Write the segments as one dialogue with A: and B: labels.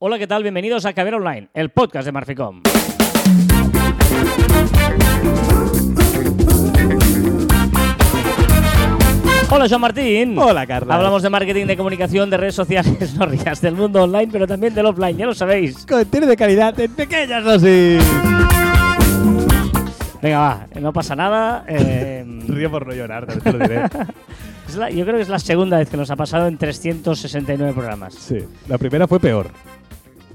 A: Hola, ¿qué tal? Bienvenidos a Caber Online, el podcast de Marficom. Hola, Joan Martín.
B: Hola, Carla.
A: Hablamos de marketing, de comunicación, de redes sociales, no rías, del mundo online, pero también del offline, ya lo sabéis.
B: Contenido de calidad en pequeñas dosis.
A: Venga, va, no pasa nada. eh,
B: Río por no llorar, también te lo diré.
A: es la- yo creo que es la segunda vez que nos ha pasado en 369 programas.
B: Sí, la primera fue peor.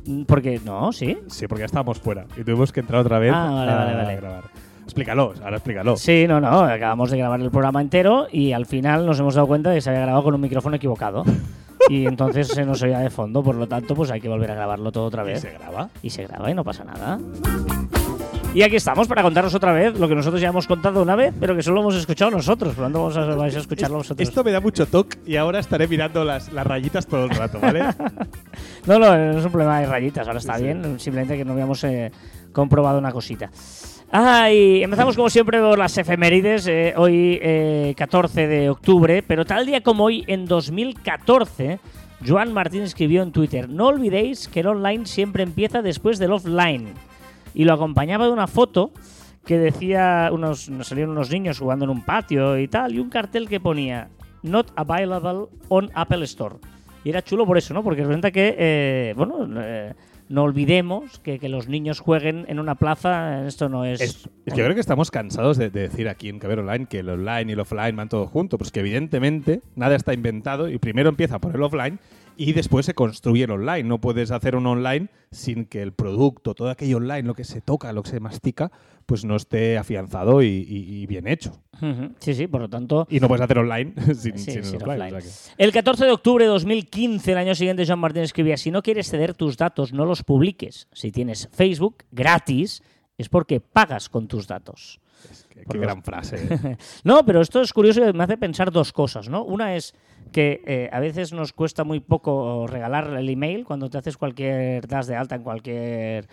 A: Mm, Porque, no, ¿sí?
B: Sí, porque ya estábamos fuera y tuvimos que entrar otra vez
A: Ah, vale,
B: a
A: vale, vale.
B: grabar. Explícalo, ahora explícalo.
A: Sí, no, no, acabamos de grabar el programa entero y al final nos hemos dado cuenta de que se había grabado con un micrófono equivocado. y entonces se nos oía de fondo, por lo tanto, pues hay que volver a grabarlo todo otra
B: ¿Y
A: vez.
B: se graba?
A: Y se graba y no pasa nada. Y aquí estamos para contaros otra vez lo que nosotros ya hemos contado una vez, pero que solo hemos escuchado nosotros. Por lo tanto, vamos a, vais a escucharlo vosotros.
B: Esto me da mucho toque y ahora estaré mirando las, las rayitas todo el rato, ¿vale?
A: No, no, no es un problema de rayitas, ahora está
B: Sí.
A: bien, simplemente que no habíamos eh, comprobado una cosita. Ah, y empezamos como siempre por las efemérides, eh, hoy eh, 14 de octubre, pero tal día como hoy, en 2014, Joan Martín escribió en Twitter, no olvidéis que el online siempre empieza después del offline. Y lo acompañaba de una foto que decía, unos, nos salieron unos niños jugando en un patio y tal, y un cartel que ponía, not available on Apple Store. Y era chulo por eso, ¿no? Porque resulta que, eh, bueno, eh, no olvidemos que, que los niños jueguen en una plaza, esto no es...
B: Es, es que yo creo que estamos cansados de, de decir aquí en Caber Online que el online y el offline van todo junto, pues que evidentemente nada está inventado y primero empieza por el offline y después se construye el online. No puedes hacer un online sin que el producto, todo aquello online, lo que se toca, lo que se mastica, pues no esté afianzado y, y- y bien hecho.
A: Sí, sí, por lo tanto...
B: Y no puedes hacer online sin,
A: Sí,
B: sin el
A: sin
B: offline.
A: offline.
B: o sea que-
A: El 14 de octubre de 2015, el año siguiente, Joan Martín escribía, si no quieres ceder tus datos, no los publiques. Si tienes Facebook gratis, es porque pagas con tus datos.
B: es que- qué gran frase.
A: No, pero esto es curioso y me hace pensar dos cosas, ¿no? Una es que eh, a veces nos cuesta muy poco regalar el email cuando te haces cualquier, das de alta en cualquier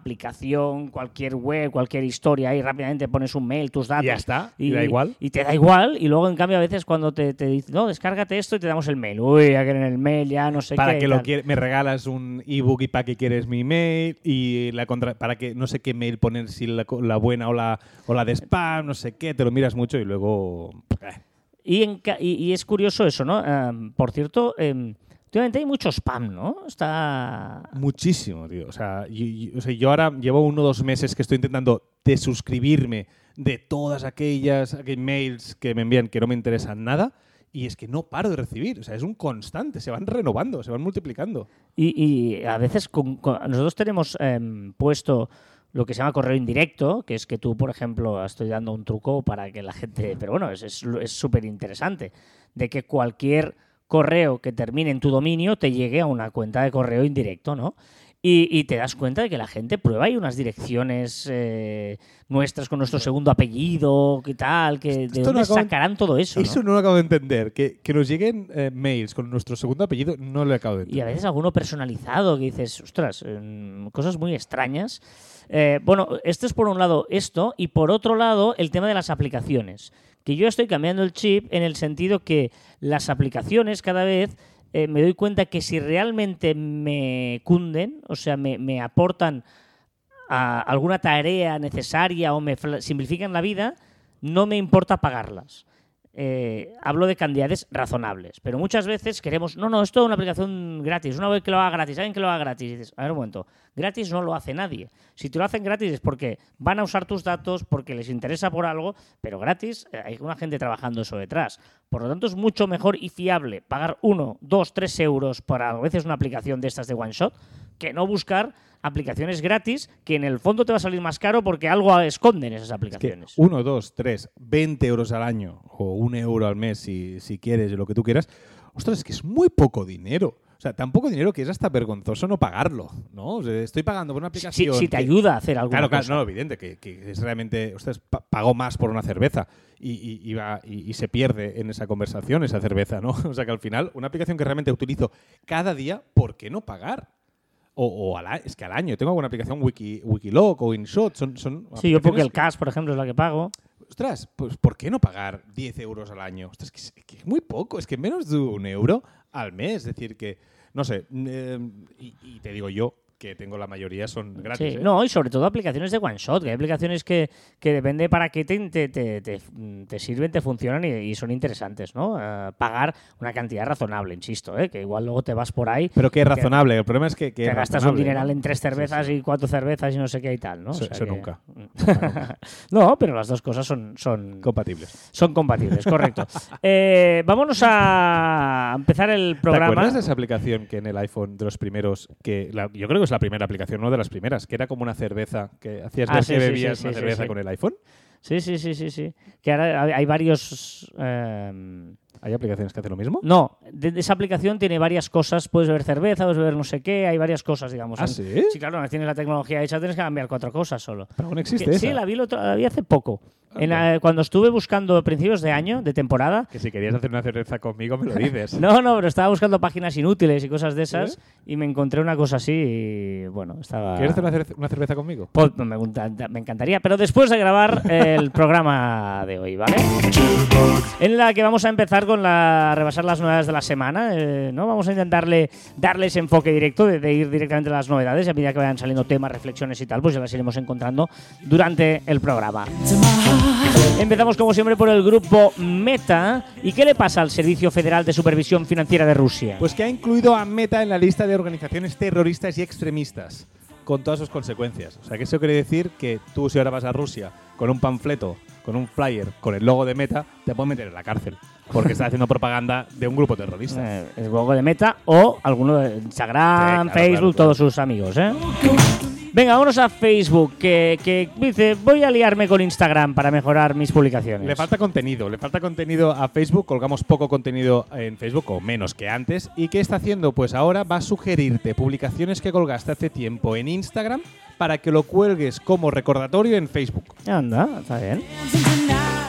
A: aplicación, cualquier web, cualquier historia y rápidamente pones un mail, tus datos.
B: Y ya está, y da igual.
A: Y te da igual. Y luego, en cambio, a veces cuando te, te dicen, no, descárgate esto y te damos el mail. Uy, ya que en el mail ya no sé
B: para
A: qué.
B: que
A: y
B: lo quiere- me regalas un ebook y para que quieres mi mail y la contra- para que no sé qué mail poner si la, la buena o la, o la de spam, no sé qué, te lo miras mucho y luego eh,
A: Y, en ca- y, y es curioso eso, ¿no? Em, por cierto, em, últimamente hay mucho spam, ¿no? Está...
B: muchísimo, tío. O sea, y- y- o sea, yo ahora llevo uno o dos meses que estoy intentando desuscribirme de todas aquellas, mails que me envían que no me interesan nada y es que no paro de recibir. O sea, es un constante, se van renovando, se van multiplicando.
A: Y, y a veces con- con- nosotros tenemos em, puesto lo que se llama correo indirecto, que es que tú, por ejemplo, estoy dando un truco para que la gente, pero bueno, es es- es súper interesante, de que cualquier correo que termine en tu dominio te llegue a una cuenta de correo indirecto, ¿no? Y, y te das cuenta de que la gente prueba hay unas direcciones eh, nuestras con nuestro segundo apellido, qué tal, que de
B: Esto no
A: dónde
B: acabo-
A: sacarán todo eso, ¿no?
B: Eso no lo acabo de entender. Que, que nos lleguen eh, mails con nuestro segundo apellido, no lo acabo de entender.
A: Y a veces alguno personalizado que dices, ostras, em, cosas muy extrañas. Eh, bueno, esto es por un lado esto y por otro lado el tema de las aplicaciones. Que yo estoy cambiando el chip en el sentido que las aplicaciones cada vez eh, me doy cuenta que si realmente me cunden, o sea, me, me aportan a alguna tarea necesaria o me simplifican la vida, no me importa pagarlas. Eh, hablo de cantidades razonables, pero muchas veces queremos, no, no, esto es una aplicación gratis, una web que lo haga gratis, alguien que lo haga gratis. Y dices, a ver un momento, gratis no lo hace nadie. Si te lo hacen gratis es porque van a usar tus datos, porque les interesa por algo, pero gratis eh, hay una gente trabajando eso detrás. Por lo tanto, es mucho mejor y fiable pagar uno, dos, tres euros para a veces una aplicación de estas de one shot que no buscar aplicaciones gratis que en el fondo te va a salir más caro porque algo esconden esas
B: Es que
A: aplicaciones.
B: uno, dos, tres, 20 euros al año o un euro al mes si, si quieres, lo que tú quieras. Ostras, es que es muy poco dinero. O sea, tan poco dinero que es hasta vergonzoso no pagarlo, ¿no? O sea, estoy pagando por una
A: Si,
B: aplicación.
A: si te
B: que-
A: ayuda a hacer alguna
B: Claro, claro,
A: cosa.
B: no, evidente, que, que es realmente. Ostras, pa- pago más por una cerveza y, y- y va- y- y se pierde en esa conversación esa cerveza, ¿no? O sea que al final, una aplicación que realmente utilizo cada día, ¿por qué no pagar? O, o al a- es que al año tengo alguna aplicación Wiki, Wikiloc o InShot, son, son
A: Sí, yo porque el cash, por ejemplo, es la que pago.
B: Ostras, pues ¿por qué no pagar 10 euros al año? Ostras, que es, que es muy poco, es que menos de un euro al mes. Es decir, que No sé, eh, y, y te digo yo que tengo la mayoría son gratis.
A: Sí,
B: ¿eh?
A: no, y sobre todo aplicaciones de one shot, que hay aplicaciones que, que depende para qué te, te, te, te- te sirven, te funcionan y, y son interesantes, ¿no? Eh, pagar una cantidad razonable, insisto, ¿eh? que igual luego te vas por ahí,
B: Pero que es razonable. El problema es que, que
A: te gastas un dineral
B: ¿no?
A: en tres cervezas
B: sí.
A: y cuatro cervezas y no sé qué y tal, ¿no? O
B: Eso-
A: sea
B: eso
A: que-
B: nunca.
A: no, pero las dos cosas son, son,
B: Compatibles.
A: son compatibles, correcto. Eh, vámonos a empezar el
B: ¿Te
A: programa.
B: acuerdas de esa aplicación que en el iPhone de los primeros, que la- yo creo que es la primera aplicación, no de las primeras, que era como una cerveza, que hacías
A: Ah,
B: ver
A: sí,
B: que bebías
A: sí,
B: una cerveza con el iPhone?
A: Sí, sí, sí, sí, sí. Que ahora hay- hay varios... eh,
B: ¿Hay aplicaciones que hacen lo mismo?
A: No, de, de esa aplicación tiene varias cosas. Puedes beber cerveza, puedes beber no sé qué, hay varias cosas, digamos.
B: ¿Ah,
A: En-
B: sí?
A: Sí, claro, una vez tienes la tecnología hecha, tienes que cambiar cuatro cosas solo.
B: Pero aún existe
A: Que-
B: esa.
A: sí, la vi, otro- la vi hace poco. En
B: Anda.
A: la- cuando estuve buscando a principios de año, de temporada.
B: Que si querías hacer una cerveza conmigo me lo dices.
A: No, no, pero estaba buscando páginas inútiles y cosas de esas y me encontré una cosa así y bueno, estaba...
B: ¿Quieres hacer una, cerve- una cerveza conmigo?
A: Pues me, me encantaría, pero después de grabar el programa de hoy, ¿vale? En la que vamos a empezar con la repasar las novedades de la semana, eh, ¿no? Vamos a intentarle darle ese enfoque directo de, de ir directamente a las novedades y a medida que vayan saliendo temas, reflexiones y tal, pues ya las iremos encontrando durante el programa. Empezamos como siempre por el grupo Meta. ¿Y qué le pasa al Servicio Federal de Supervisión Financiera de Rusia?
B: Pues que ha incluido a Meta en la lista de organizaciones terroristas y extremistas, con todas sus consecuencias. O sea, que eso quiere decir que tú si ahora vas a Rusia con un panfleto, con un flyer, con el logo de Meta, te pueden meter en la cárcel, porque está haciendo propaganda de un grupo terrorista.
A: Eh, el juego de Meta o alguno de Instagram,
B: Sí, claro,
A: Facebook,
B: claro, claro.
A: todos sus amigos, ¿eh? Venga, vámonos a Facebook, que, que dice, voy a liarme con Instagram para mejorar mis publicaciones.
B: Le falta contenido, le falta contenido a Facebook, colgamos poco contenido en Facebook o menos que antes. ¿Y qué está haciendo? Pues ahora va a sugerirte publicaciones que colgaste hace tiempo en Instagram para que lo cuelgues como recordatorio en Facebook.
A: Anda, está bien.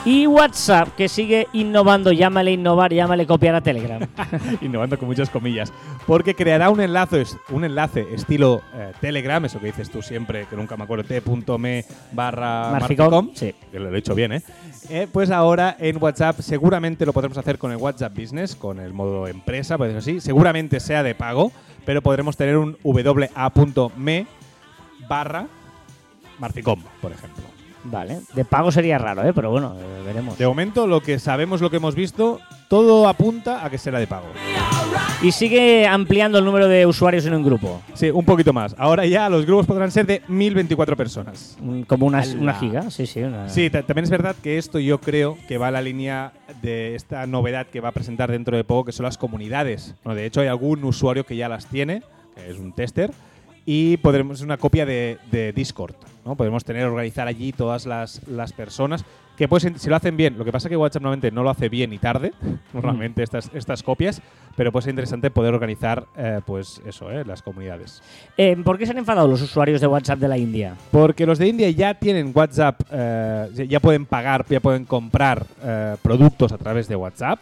A: Y WhatsApp, que sigue innovando, llámale innovar, llámale copiar a Telegram.
B: Innovando con muchas comillas. Porque creará un enlace, un enlace estilo eh, Telegram, eso que dices tú siempre, que nunca me acuerdo, t.me barra
A: Marficom, sí.
B: Que lo he dicho bien, ¿eh? Eh, Pues ahora en WhatsApp seguramente lo podremos hacer con el WhatsApp Business, con el modo empresa, decirlo así. Seguramente sea de pago, pero podremos tener un wa.me barra marficom, por ejemplo.
A: Vale, de pago sería raro, ¿eh? Pero bueno, eh, veremos.
B: De momento, lo que sabemos, lo que hemos visto, todo apunta a que será de pago.
A: Y sigue ampliando el número de usuarios en un grupo.
B: Sí, un poquito más. Ahora ya los grupos podrán ser de 1024 personas.
A: Como una, una giga, sí, sí. una-
B: Sí, ta- también es verdad que esto yo creo que va a la línea de esta novedad que va a presentar dentro de poco, que son las comunidades. Bueno, de hecho, hay algún usuario que ya las tiene, que es un tester, y podremos una copia de, de Discord. ¿no? Podemos tener, organizar allí todas las, las personas. Que pues, si lo hacen bien, lo que pasa es que WhatsApp normalmente no lo hace bien y tarde, normalmente estas, estas copias, pero puede ser interesante poder organizar eh, pues eso, eh, las comunidades.
A: Eh, ¿Por qué se han enfadado los usuarios de WhatsApp de la India?
B: Porque los de India ya tienen WhatsApp, eh, ya pueden pagar, ya pueden comprar eh, productos a través de WhatsApp.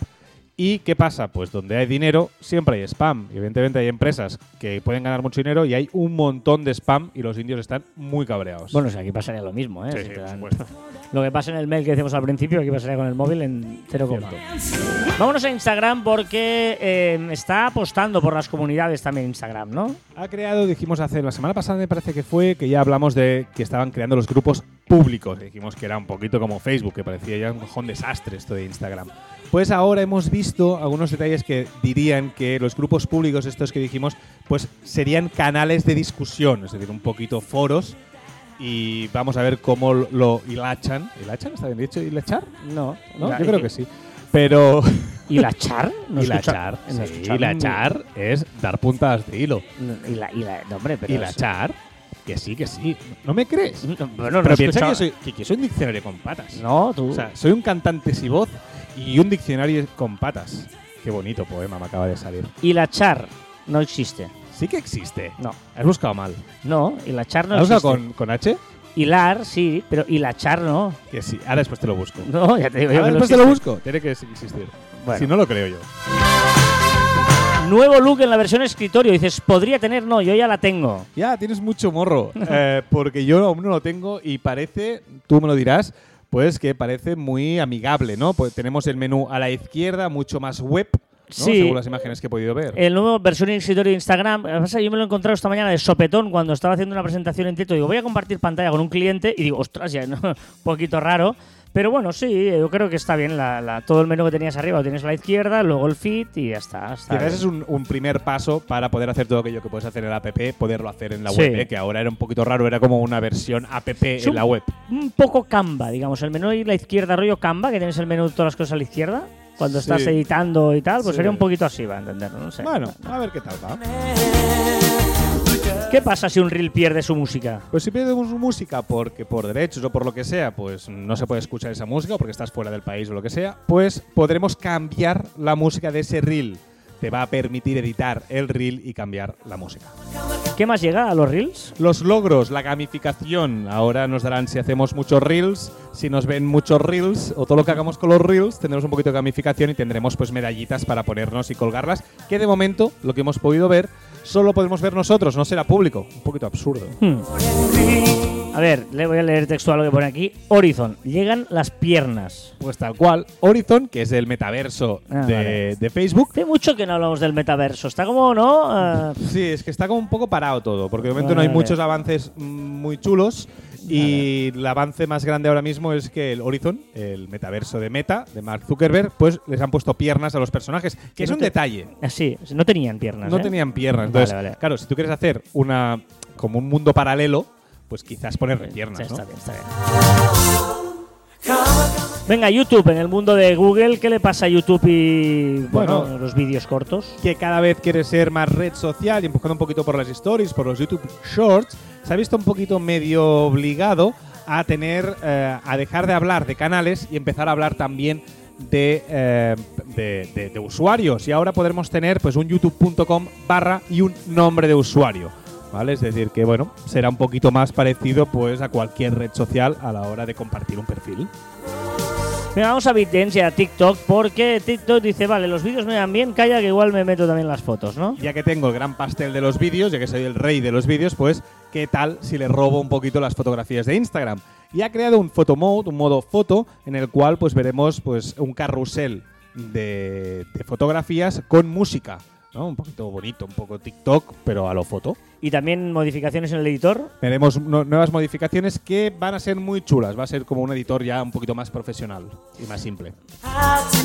B: ¿Y qué pasa? Pues donde hay dinero siempre hay spam. Y evidentemente hay empresas que pueden ganar mucho dinero y hay un montón de spam y los indios están muy cabreados.
A: Bueno, o sea, aquí pasaría lo mismo, ¿eh?
B: Sí,
A: Si
B: sí,
A: te
B: por
A: dan-
B: supuesto.
A: Lo que pasa en el mail que decíamos al principio, aquí pasaría con el móvil en cero coma. Vámonos a Instagram porque eh, está apostando por las comunidades también Instagram, ¿no?
B: Ha creado, dijimos hace la semana pasada me parece que fue, que ya hablamos de que estaban creando los grupos públicos. Dijimos que era un poquito como Facebook, que parecía ya un cojón desastre esto de Instagram. Pues ahora hemos visto algunos detalles que dirían que los grupos públicos, estos que dijimos, pues serían canales de discusión, es decir, un poquito foros. Y vamos a ver cómo lo hilachan. ¿Hilachan? ¿Está bien dicho? ¿Hilachar?
A: No,
B: ¿No? Yo creo que sí. Pero
A: ¿Y la char? No
B: hilachar,
A: no
B: sí, hilachar es dar puntas de hilo.
A: No, y la, y la- no, hombre, pero.
B: Y
A: es-
B: la char, que sí, que sí. ¿No me crees?
A: No, bueno, no
B: Pero piensa que soy, que, que soy un diccionario con patas.
A: No, tú.
B: O sea, soy un cantante sin voz y un diccionario con patas. Qué bonito poema me acaba de salir.
A: y la char no existe.
B: Sí que existe.
A: No,
B: Has buscado mal.
A: no, y la char no
B: ¿Has
A: existe.
B: buscado con, con H?
A: Hilar, sí, pero y la char no.
B: Que sí. Ahora después te lo busco.
A: No, ya te digo
B: Ahora después te lo busco. Tiene que existir.
A: Bueno.
B: Si no lo creo yo.
A: Nuevo look en la versión escritorio. Dices, podría tener, no, yo ya la tengo.
B: Ya, tienes mucho morro. eh, porque yo aún no lo tengo y parece, tú me lo dirás, pues que parece muy amigable, ¿no? Pues tenemos el menú a la izquierda, mucho más web,
A: Sí.
B: según las imágenes que he podido ver.
A: El nuevo versión escritorio de Instagram. Yo me lo he encontrado esta mañana de sopetón cuando estaba haciendo una presentación en directo. Digo, voy a compartir pantalla con un cliente y digo, ostras, ya, ¿no? un poquito raro. Pero bueno, sí, yo creo que está bien. La, la- todo el menú que tenías arriba lo tienes a la izquierda, luego el feed y ya está. está bien.
B: es un, un primer paso para poder hacer todo aquello que puedes hacer en la app, poderlo hacer en la
A: Sí.
B: web, ¿eh? que ahora era un poquito raro, era como una versión app
A: Es
B: en
A: un-
B: la web.
A: Un poco Canva, digamos. El menú a la izquierda, rollo Canva, que tienes el menú de todas las cosas a la izquierda. Cuando estás editando y tal, pues
B: Sí.
A: sería un poquito así, va a entenderlo. No sé.
B: Bueno, a ver qué tal va.
A: ¿Qué pasa si un reel pierde su música?
B: Pues si perdemos música porque por derechos o por lo que sea, pues no se puede escuchar esa música o porque estás fuera del país o lo que sea, pues podremos cambiar la música de ese reel. Te va a permitir editar el reel y cambiar la música.
A: ¿Qué más llega a los reels?
B: Los logros, la gamificación. Ahora nos darán si hacemos muchos reels, si nos ven muchos reels o todo lo que hagamos con los reels, tendremos un poquito de gamificación y tendremos pues medallitas para ponernos y colgarlas, que de momento, lo que hemos podido ver, solo podemos ver nosotros, no será público. Un poquito absurdo.
A: Hmm. A ver, le voy a leer textual lo que pone aquí. Horizon, llegan las piernas.
B: Pues tal cual, Horizon, que es el metaverso
A: Ah,
B: de,
A: vale.
B: de Facebook.
A: Hace mucho que no hablamos del metaverso. Está como, ¿no? Ah,
B: Sí, es que está como un poco parado todo, porque de momento no hay
A: Vale.
B: muchos avances mm, muy chulos. Y el avance más grande ahora mismo es que el Horizon, el metaverso de Meta, de Mark Zuckerberg, pues les han puesto piernas a los personajes, que
A: Que
B: es
A: no
B: un
A: te-
B: detalle.
A: sí, no tenían piernas.
B: No
A: ¿eh?
B: tenían piernas.
A: Vale,
B: Entonces,
A: vale.
B: claro, si tú quieres hacer una como un mundo paralelo, pues quizás ponerle piernas,
A: Sí,
B: ¿no?
A: está bien, está bien. Venga, YouTube, en el mundo de Google, ¿qué le pasa a YouTube y bueno,
B: Bueno.
A: los vídeos cortos?
B: que cada vez quiere ser más red social y empujando un poquito por las stories, por los YouTube Shorts, se ha visto un poquito medio obligado a tener, eh, a dejar de hablar de canales y empezar a hablar también de, eh, de, de- de usuarios. Y ahora podremos tener pues un youtube.com barra y un nombre de usuario. ¿Vale? Es decir, que bueno, será un poquito más parecido pues a cualquier red social a la hora de compartir un perfil.
A: Venga, vamos a BitDance a TikTok, porque TikTok dice, vale, los vídeos me dan bien, calla que igual me meto también las fotos, ¿no?
B: Ya que tengo el gran pastel de los vídeos, ya que soy el rey de los vídeos, pues ¿qué tal si le robo un poquito las fotografías de Instagram? Y ha creado un photo mode, un modo foto, en el cual pues veremos pues un carrusel de, de fotografías con música, ¿no? Un poquito bonito, un poco TikTok, pero a lo foto.
A: Y también modificaciones en el editor.
B: Veremos no- nuevas modificaciones que van a ser muy chulas. Va a ser como un editor ya un poquito más profesional y más simple.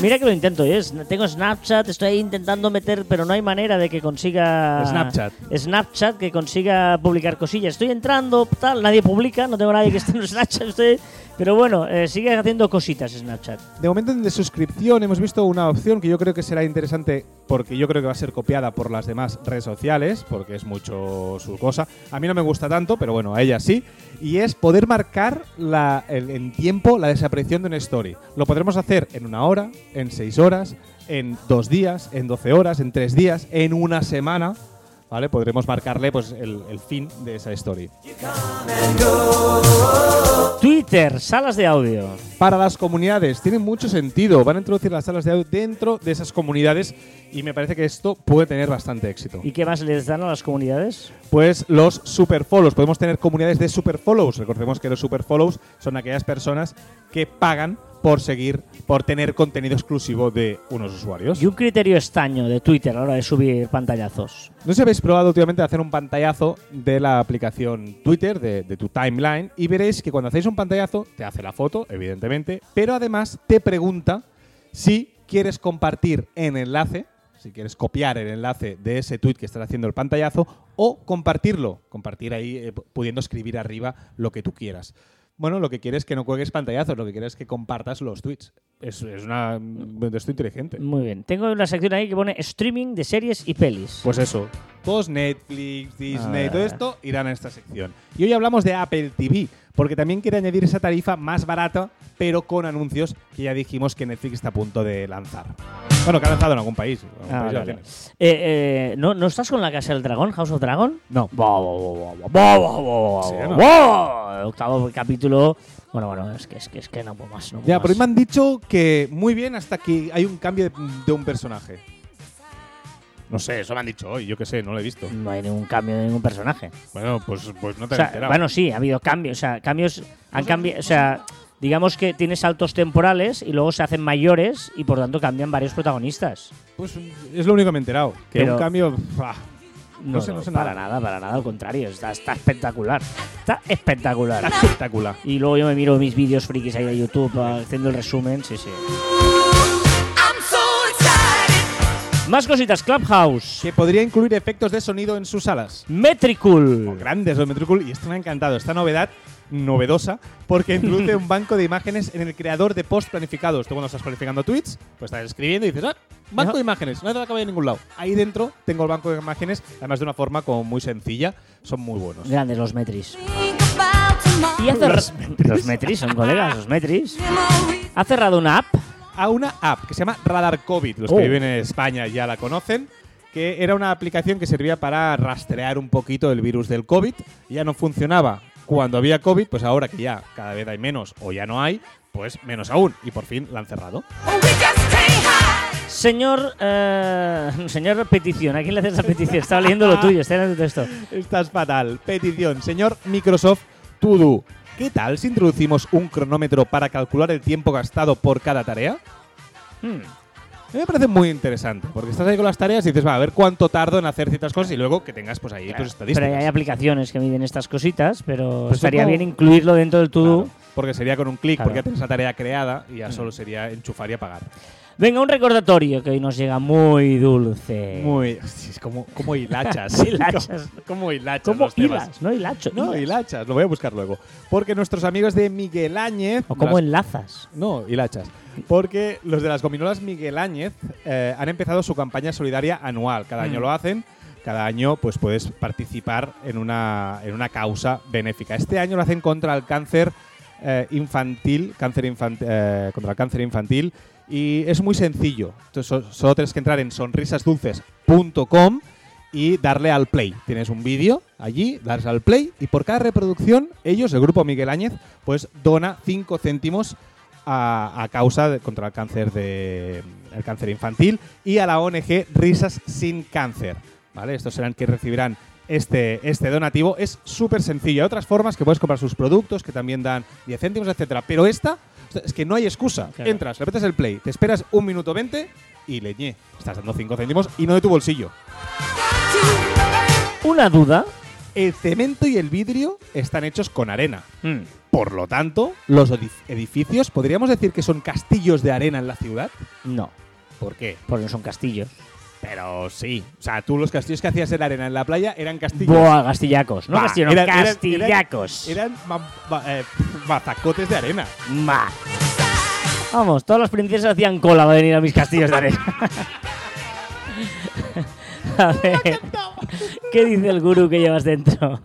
A: Mira que lo intento, ¿eh? Es- tengo Snapchat, estoy ahí intentando meter, pero no hay manera de que consiga...
B: Snapchat.
A: Snapchat, que consiga publicar cosillas. Estoy entrando, tal, nadie publica, no tengo nadie que esté en Snapchat, estoy- pero bueno, eh, sigue haciendo cositas Snapchat.
B: De momento de suscripción hemos visto una opción que yo creo que será interesante porque yo creo que va a ser copiada por las demás redes sociales, porque es mucho su cosa. A mí no me gusta tanto, pero bueno, a ella sí. Y es poder marcar en tiempo la desaparición de una story. Lo podremos hacer en una hora, en seis horas, en dos días, en doce horas, en tres días, en una semana. ¿Vale? Podremos marcarle pues, el, el fin de esa story.
A: Twitter, salas de audio.
B: para las comunidades. Tiene mucho sentido. Van a introducir las salas de audio dentro de esas comunidades y me parece que esto puede tener bastante éxito.
A: ¿Y qué más les dan a las comunidades?
B: Pues los super follows. Podemos tener comunidades de super follows. Recordemos que los super follows son aquellas personas que pagan por seguir, por tener contenido exclusivo de unos usuarios.
A: Y un criterio estaño de Twitter a la hora de subir pantallazos.
B: No sé si habéis probado últimamente hacer un pantallazo de la aplicación Twitter, de, de tu timeline, y veréis que cuando hacéis un pantallazo, te hace la foto, evidentemente, pero además te pregunta si quieres compartir en enlace, si quieres copiar el enlace de ese tweet que estás haciendo el pantallazo, o compartirlo, compartir ahí eh, pudiendo escribir arriba lo que tú quieras. Bueno, lo que quieres es que no cuelgues pantallazos, lo que quieres es que compartas los tweets. Es, es una de esto inteligente.
A: Muy bien. Tengo una sección ahí que pone streaming de series y pelis.
B: Pues eso, todos Netflix, Disney,
A: Ah.
B: todo esto irán a esta sección. Y hoy hablamos de Apple TV, porque también quiere añadir esa tarifa más barata, pero con anuncios que ya dijimos que Netflix está a punto de lanzar. Bueno, que ha lanzado en algún país. algún
A: Ah,
B: país
A: vale. Eh, eh, ¿no, ¿No estás con la Casa del Dragón, House of Dragon?
B: No.
A: Octavo capítulo. Bueno, bueno, es que, es que, es que no puedo más. No puedo
B: Ya,
A: más.
B: por ahí me han dicho que muy bien hasta que hay un cambio de, de un personaje. No sé, eso me han dicho hoy, yo qué sé, no lo he visto.
A: No hay ningún cambio de ningún personaje.
B: Bueno, pues, pues no te
A: O sea,
B: enterado.
A: bueno, sí, ha habido cambios. O sea, cambios han cambiado. O sea, digamos que tiene saltos temporales y luego se hacen mayores y por tanto cambian varios protagonistas.
B: Pues es lo único que me he enterado. Que
A: Pero-
B: un cambio. ah,
A: No,
B: sé,
A: no,
B: no sé
A: para
B: nada.
A: nada, para nada, al contrario, está, está espectacular. Está espectacular.
B: Está espectacular.
A: Y luego yo me miro mis vídeos frikis ahí de YouTube ah, haciendo el resumen, sí, sí.
C: I'm so excited.
A: Más cositas, Clubhouse.
B: Que podría incluir efectos de sonido en sus salas.
A: Metricool.
B: Grandes los Metricool. Y esto me ha encantado. Esta novedad novedosa porque introduce un banco de imágenes en el creador de post planificados. Tú cuando estás planificando tweets, pues estás escribiendo y dices, ah, banco
A: Ajá.
B: de imágenes, no hay nada que vaya a ningún lado. Ahí dentro tengo el banco de imágenes, además de una forma como muy sencilla. Son muy buenos.
A: Grandes los Metris. Y hace los, los Metris, son colegas, los Metris. Ha cerrado una app.
B: a una app que se llama Radar COVID. Los
A: Oh.
B: que viven en España ya la conocen. Que era una aplicación que servía para rastrear un poquito el virus del COVID. Ya no funcionaba cuando había COVID, pues ahora que ya cada vez hay menos o ya no hay, pues menos aún. Y por fin la han cerrado.
C: Oh.
A: Señor, eh, señor petición, ¿a quién le haces la petición? Estaba leyendo lo tuyo, está leyendo tu texto.
B: Estás fatal. Petición. Señor Microsoft To Do. ¿Qué tal si introducimos un cronómetro para calcular el tiempo gastado por cada tarea?
A: Hmm.
B: A mí me parece muy interesante, porque estás ahí con las tareas y dices, va, a ver cuánto tardo en hacer ciertas cosas y luego que tengas pues ahí tus
A: Pero
B: estadísticas.
A: hay aplicaciones que miden estas cositas, pero
B: Pues
A: estaría bien incluirlo dentro del to-do.
B: Claro, porque sería con un clic,
A: Claro.
B: porque ya tienes la tarea creada y ya solo sería enchufar y apagar.
A: Venga, un recordatorio que hoy nos llega muy dulce.
B: Muy. como, como hilachas.
A: Hilachas.
B: como, como hilachas.
A: ¿Cómo
B: los temas.
A: hilas? No hilacho.
B: No,
A: hilas.
B: hilachas. Lo voy a buscar luego. Porque nuestros amigos de Miguel Áñez.
A: O
B: las-
A: enlazas.
B: No, hilachas. Porque los de las gominolas Miguel Áñez eh, han empezado su campaña solidaria anual. Cada año
A: Mm.
B: lo hacen. Cada año pues puedes participar en una, en una causa benéfica. Este año lo hacen contra el cáncer eh, infantil, cáncer eh, contra el cáncer infantil. Y es muy sencillo. Entonces, so- solo tienes que entrar en sonrisasdulces.com y darle al play. Tienes un vídeo allí, darles al play y por cada reproducción, ellos, el grupo Miguel Áñez, pues dona 5 céntimos a, a causa de- contra el cáncer de el cáncer infantil y a la ONG Risas sin Cáncer. ¿Vale? Estos serán que recibirán este, este donativo. Es súper sencillo. Hay otras formas que puedes comprar sus productos que también dan 10 céntimos, etcétera. Pero esta es que no hay excusa.
A: Claro.
B: Entras, le apretas el play, te esperas un minuto 20 y leñé. Estás dando 5 céntimos y no de tu bolsillo.
A: Una duda.
B: El cemento y el vidrio están hechos con arena.
A: Hmm.
B: Por lo tanto, los edif- edificios, ¿podríamos decir que son castillos de arena en la ciudad?
A: No,
B: ¿Por qué?
A: porque no son castillos.
B: Pero sí. O sea, tú los castillos que hacías en la arena en la playa eran castillos.
A: Boa, castillacos. No castillos, no,
B: eran- eran-
A: castillacos.
B: Eran ma- ma- eh, mazacotes de arena.
A: Ma. Vamos, todas las princesas hacían cola para venir a mis castillos de arena. a ver, ¿qué dice el gurú que llevas dentro?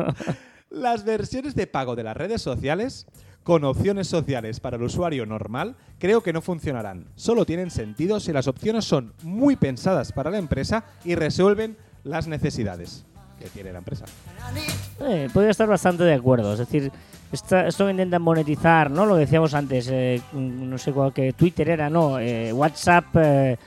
B: Las versiones de pago de las redes sociales con opciones sociales para el usuario normal creo que no funcionarán. Solo tienen sentido si las opciones son muy pensadas para la empresa y resuelven las necesidades que tiene la empresa.
A: Eh, podría estar bastante de acuerdo. Es decir, esta- esto que intentan monetizar, ¿no? Lo decíamos antes, eh, no sé cuál que Twitter era, no, eh, WhatsApp. eh,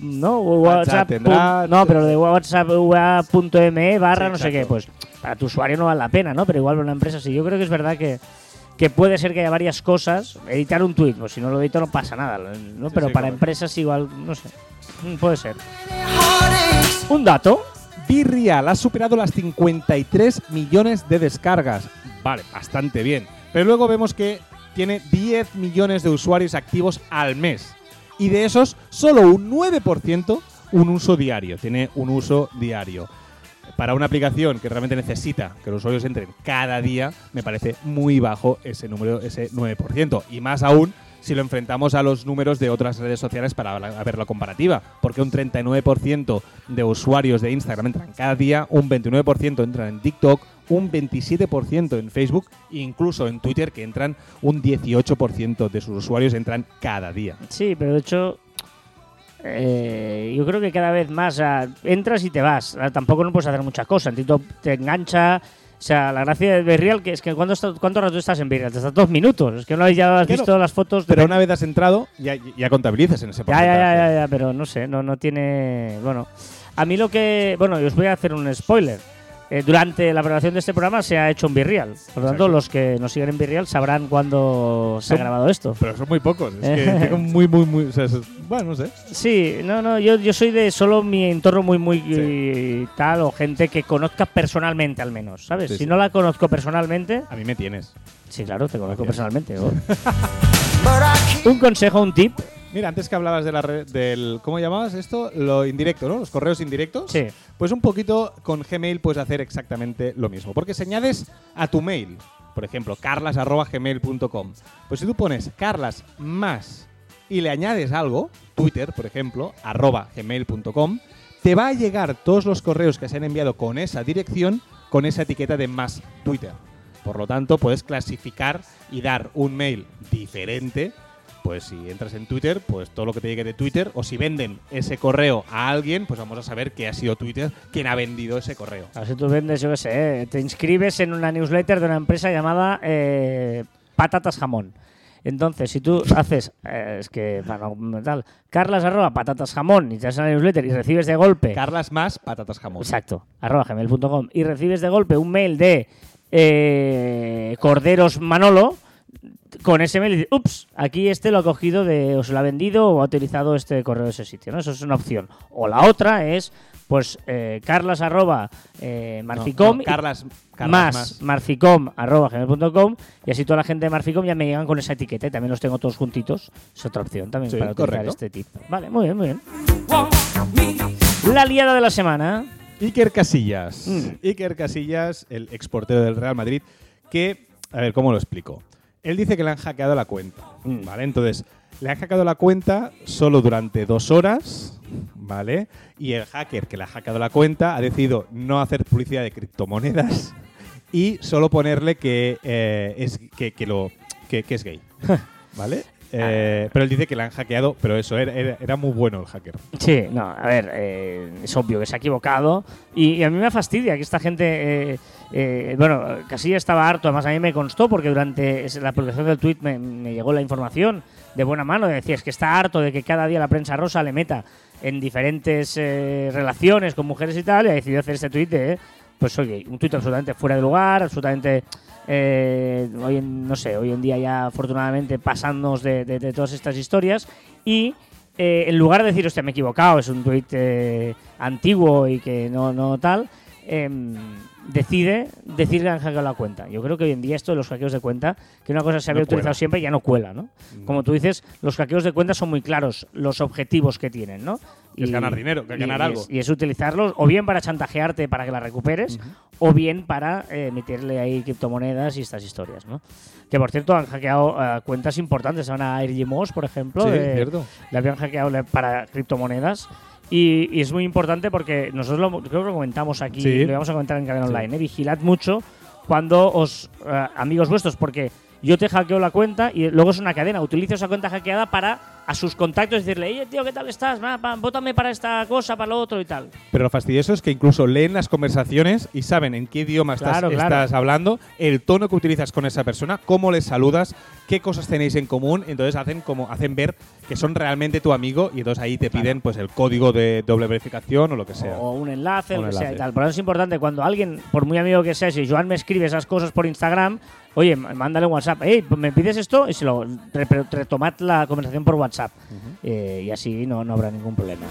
A: no, WhatsApp.
B: tendrá-
A: no, pero de WhatsApp.me barra no sé qué. Pues para tu usuario no vale la pena, ¿no? Pero igual para una empresa sí. Yo creo que es verdad que, que puede ser que haya varias cosas. Editar un tweet, pues si no lo edito no pasa nada, ¿no?
B: Sí,
A: pero
B: sí,
A: para empresas igual, no sé. Mm, Puede ser. Un dato.
B: Virreal ha superado las 53 millones de descargas. Vale, bastante bien. Pero luego vemos que tiene 10 millones de usuarios activos al mes. Y de esos, solo un 9% un uso diario. Tiene un uso diario. Para una aplicación que realmente necesita que los usuarios entren cada día, me parece muy bajo ese número, ese 9%. Y más aún si lo enfrentamos a los números de otras redes sociales para ver la comparativa. Porque un 39% de usuarios de Instagram entran cada día, un 29% entran en TikTok, un 27% en Facebook e incluso en Twitter que entran un 18% de sus usuarios entran cada día.
A: Sí, pero de hecho, eh, yo creo que cada vez más entras y te vas. Ah, Tampoco no puedes hacer mucha cosa. En TikTok te engancha. O sea, la gracia de Berreal que es que ¿cuándo está- ¿cuánto rato estás en Berreal? Te estás dos minutos. Es que no ya has
B: Claro,
A: visto las fotos. de-
B: Pero una vez has entrado, ya, ya contabilizas en ese porcentaje.
A: ya, ya, ya, ya, pero no sé, no, no tiene. Bueno, a mí lo que. Bueno, y os voy a hacer un spoiler. Eh, durante la preparación de este programa se ha hecho un Virreal. Por lo tanto, los que nos siguen en Virreal sabrán cuándo se ha grabado esto.
B: Pero son muy pocos. Es que tengo muy, muy, muy. o sea, es- bueno, no sé.
A: Sí, no, no, yo, yo soy de solo mi entorno muy, muy
B: Sí.
A: eh, tal, o gente que conozca personalmente al menos, ¿sabes?
B: Sí,
A: si
B: sí.
A: no la conozco personalmente,
B: A mí me tienes.
A: sí, claro, te conozco
B: Gracias.
A: personalmente. un consejo, un tip,
B: Mira, antes que hablabas de la red, del. ¿Cómo llamabas esto? Lo indirecto, ¿no? Los correos indirectos.
A: sí.
B: Pues un poquito con Gmail puedes hacer exactamente lo mismo. Porque si añades a tu mail, por ejemplo, carlas.gmail.com, pues si tú pones carlas más y le añades algo, Twitter, por ejemplo, arroba gmail.com, te va a llegar todos los correos que se han enviado con esa dirección, con esa etiqueta de más Twitter. Por lo tanto, puedes clasificar y dar un mail diferente. Pues si entras en Twitter, pues todo lo que te llegue de Twitter, o si venden ese correo a alguien, pues vamos a saber que ha sido Twitter quien ha vendido ese correo.
A: A ver si tú vendes, yo qué sé, eh, te inscribes en una newsletter de una empresa llamada eh, Patatas Jamón. Entonces, si tú haces, eh, es que, bueno, tal, carlas arroba patatas jamón y te das a la newsletter y recibes de golpe,
B: Carlas más patatas jamón.
A: exacto, arroba gmail.com y recibes de golpe un mail de eh, Corderos Manolo, con ese mail y dices, ups, aquí este lo ha cogido de, o se lo ha vendido o ha utilizado este correo de ese sitio, ¿no? Eso es una opción. O la otra es, pues, eh, carlas arroba eh, marficom
B: no, Carlas, Carlas
A: más,
B: más.
A: marficom arroba gmail.com y así toda la gente de marficom ya me llegan con esa etiqueta y también los tengo todos juntitos. Es otra opción también
B: Sí,
A: para utilizar
B: correcto.
A: este tip. Vale, muy bien, muy bien. La liada de la semana.
B: Iker Casillas.
A: Mm.
B: Iker Casillas, el exportero del Real Madrid, que, a ver, ¿cómo lo explico? Él dice que le han hackeado la cuenta,
A: Mm.
B: ¿vale? Entonces, le han hackeado la cuenta solo durante dos horas, ¿vale? Y el hacker que le ha hackeado la cuenta ha decidido no hacer publicidad de criptomonedas y solo ponerle que, eh, es, que, que lo, que, que es gay, ¿vale? Eh, pero él dice que le han hackeado, pero eso, era, era- era muy bueno el hacker.
A: Sí, no, a ver, eh, es obvio que se ha equivocado y, y a mí me fastidia que esta gente, eh, eh, bueno, casi estaba harto, además a mí me constó porque durante la publicación del tweet me, llegó la información de buena mano, decía, es que está harto de que cada día la prensa rosa le meta en diferentes eh, relaciones con mujeres y tal y ha decidido hacer este tweet de, pues oye, un tweet absolutamente fuera de lugar, absolutamente... eh, hoy en, no sé, hoy en día ya afortunadamente pasándonos de, todas estas historias y eh, en lugar de decir, hostia, me he equivocado, es un eh, antiguo y que no, no tal, em, decide decir que han hackeado la cuenta. Yo creo que hoy en día esto de los hackeos de cuenta, que una cosa se había
B: No cuela.
A: utilizado siempre, ya no cuela, ¿no? Como tú dices, los hackeos de cuenta son muy claros, los objetivos que tienen, ¿no?
B: Que es ganar dinero, que
A: y-
B: ganar
A: y
B: algo.
A: Es, y es utilizarlos o bien para chantajearte para que la recuperes, o bien para eh, emitirle ahí criptomonedas y estas historias, ¿no? Que por cierto han hackeado eh, cuentas importantes, van a Moss, por ejemplo,
B: Sí,
A: de-
B: cierto.
A: le habían hackeado para criptomonedas. Y, y es muy importante porque nosotros lo, creo que lo comentamos aquí,
B: Sí.
A: lo vamos a comentar en Cadena
B: Sí.
A: Online. ¿eh? Vigilad mucho cuando os, eh, amigos vuestros, porque yo te hackeo la cuenta y luego es una cadena. Utilizo esa cuenta hackeada para a sus contactos decirle, oye, tío, ¿qué tal estás? Va, va, Vótame para esta cosa, para lo otro y tal.
B: Pero lo fastidioso es que incluso leen las conversaciones y saben en qué idioma estás,
A: Claro, claro.
B: estás hablando, el tono que utilizas con esa persona, cómo les saludas, qué cosas tenéis en común. Entonces hacen como hacen ver que son realmente tu amigo y entonces ahí te piden pues el código de doble verificación o lo que sea.
A: O un enlace, lo que sea y tal. Por eso es importante cuando alguien, por muy amigo que sea, si Joan me escribe esas cosas por Instagram, oye, mándale un WhatsApp. Hey, me pides esto y se lo re- re- retomad la conversación por WhatsApp. Eh, y así no, no habrá ningún problema.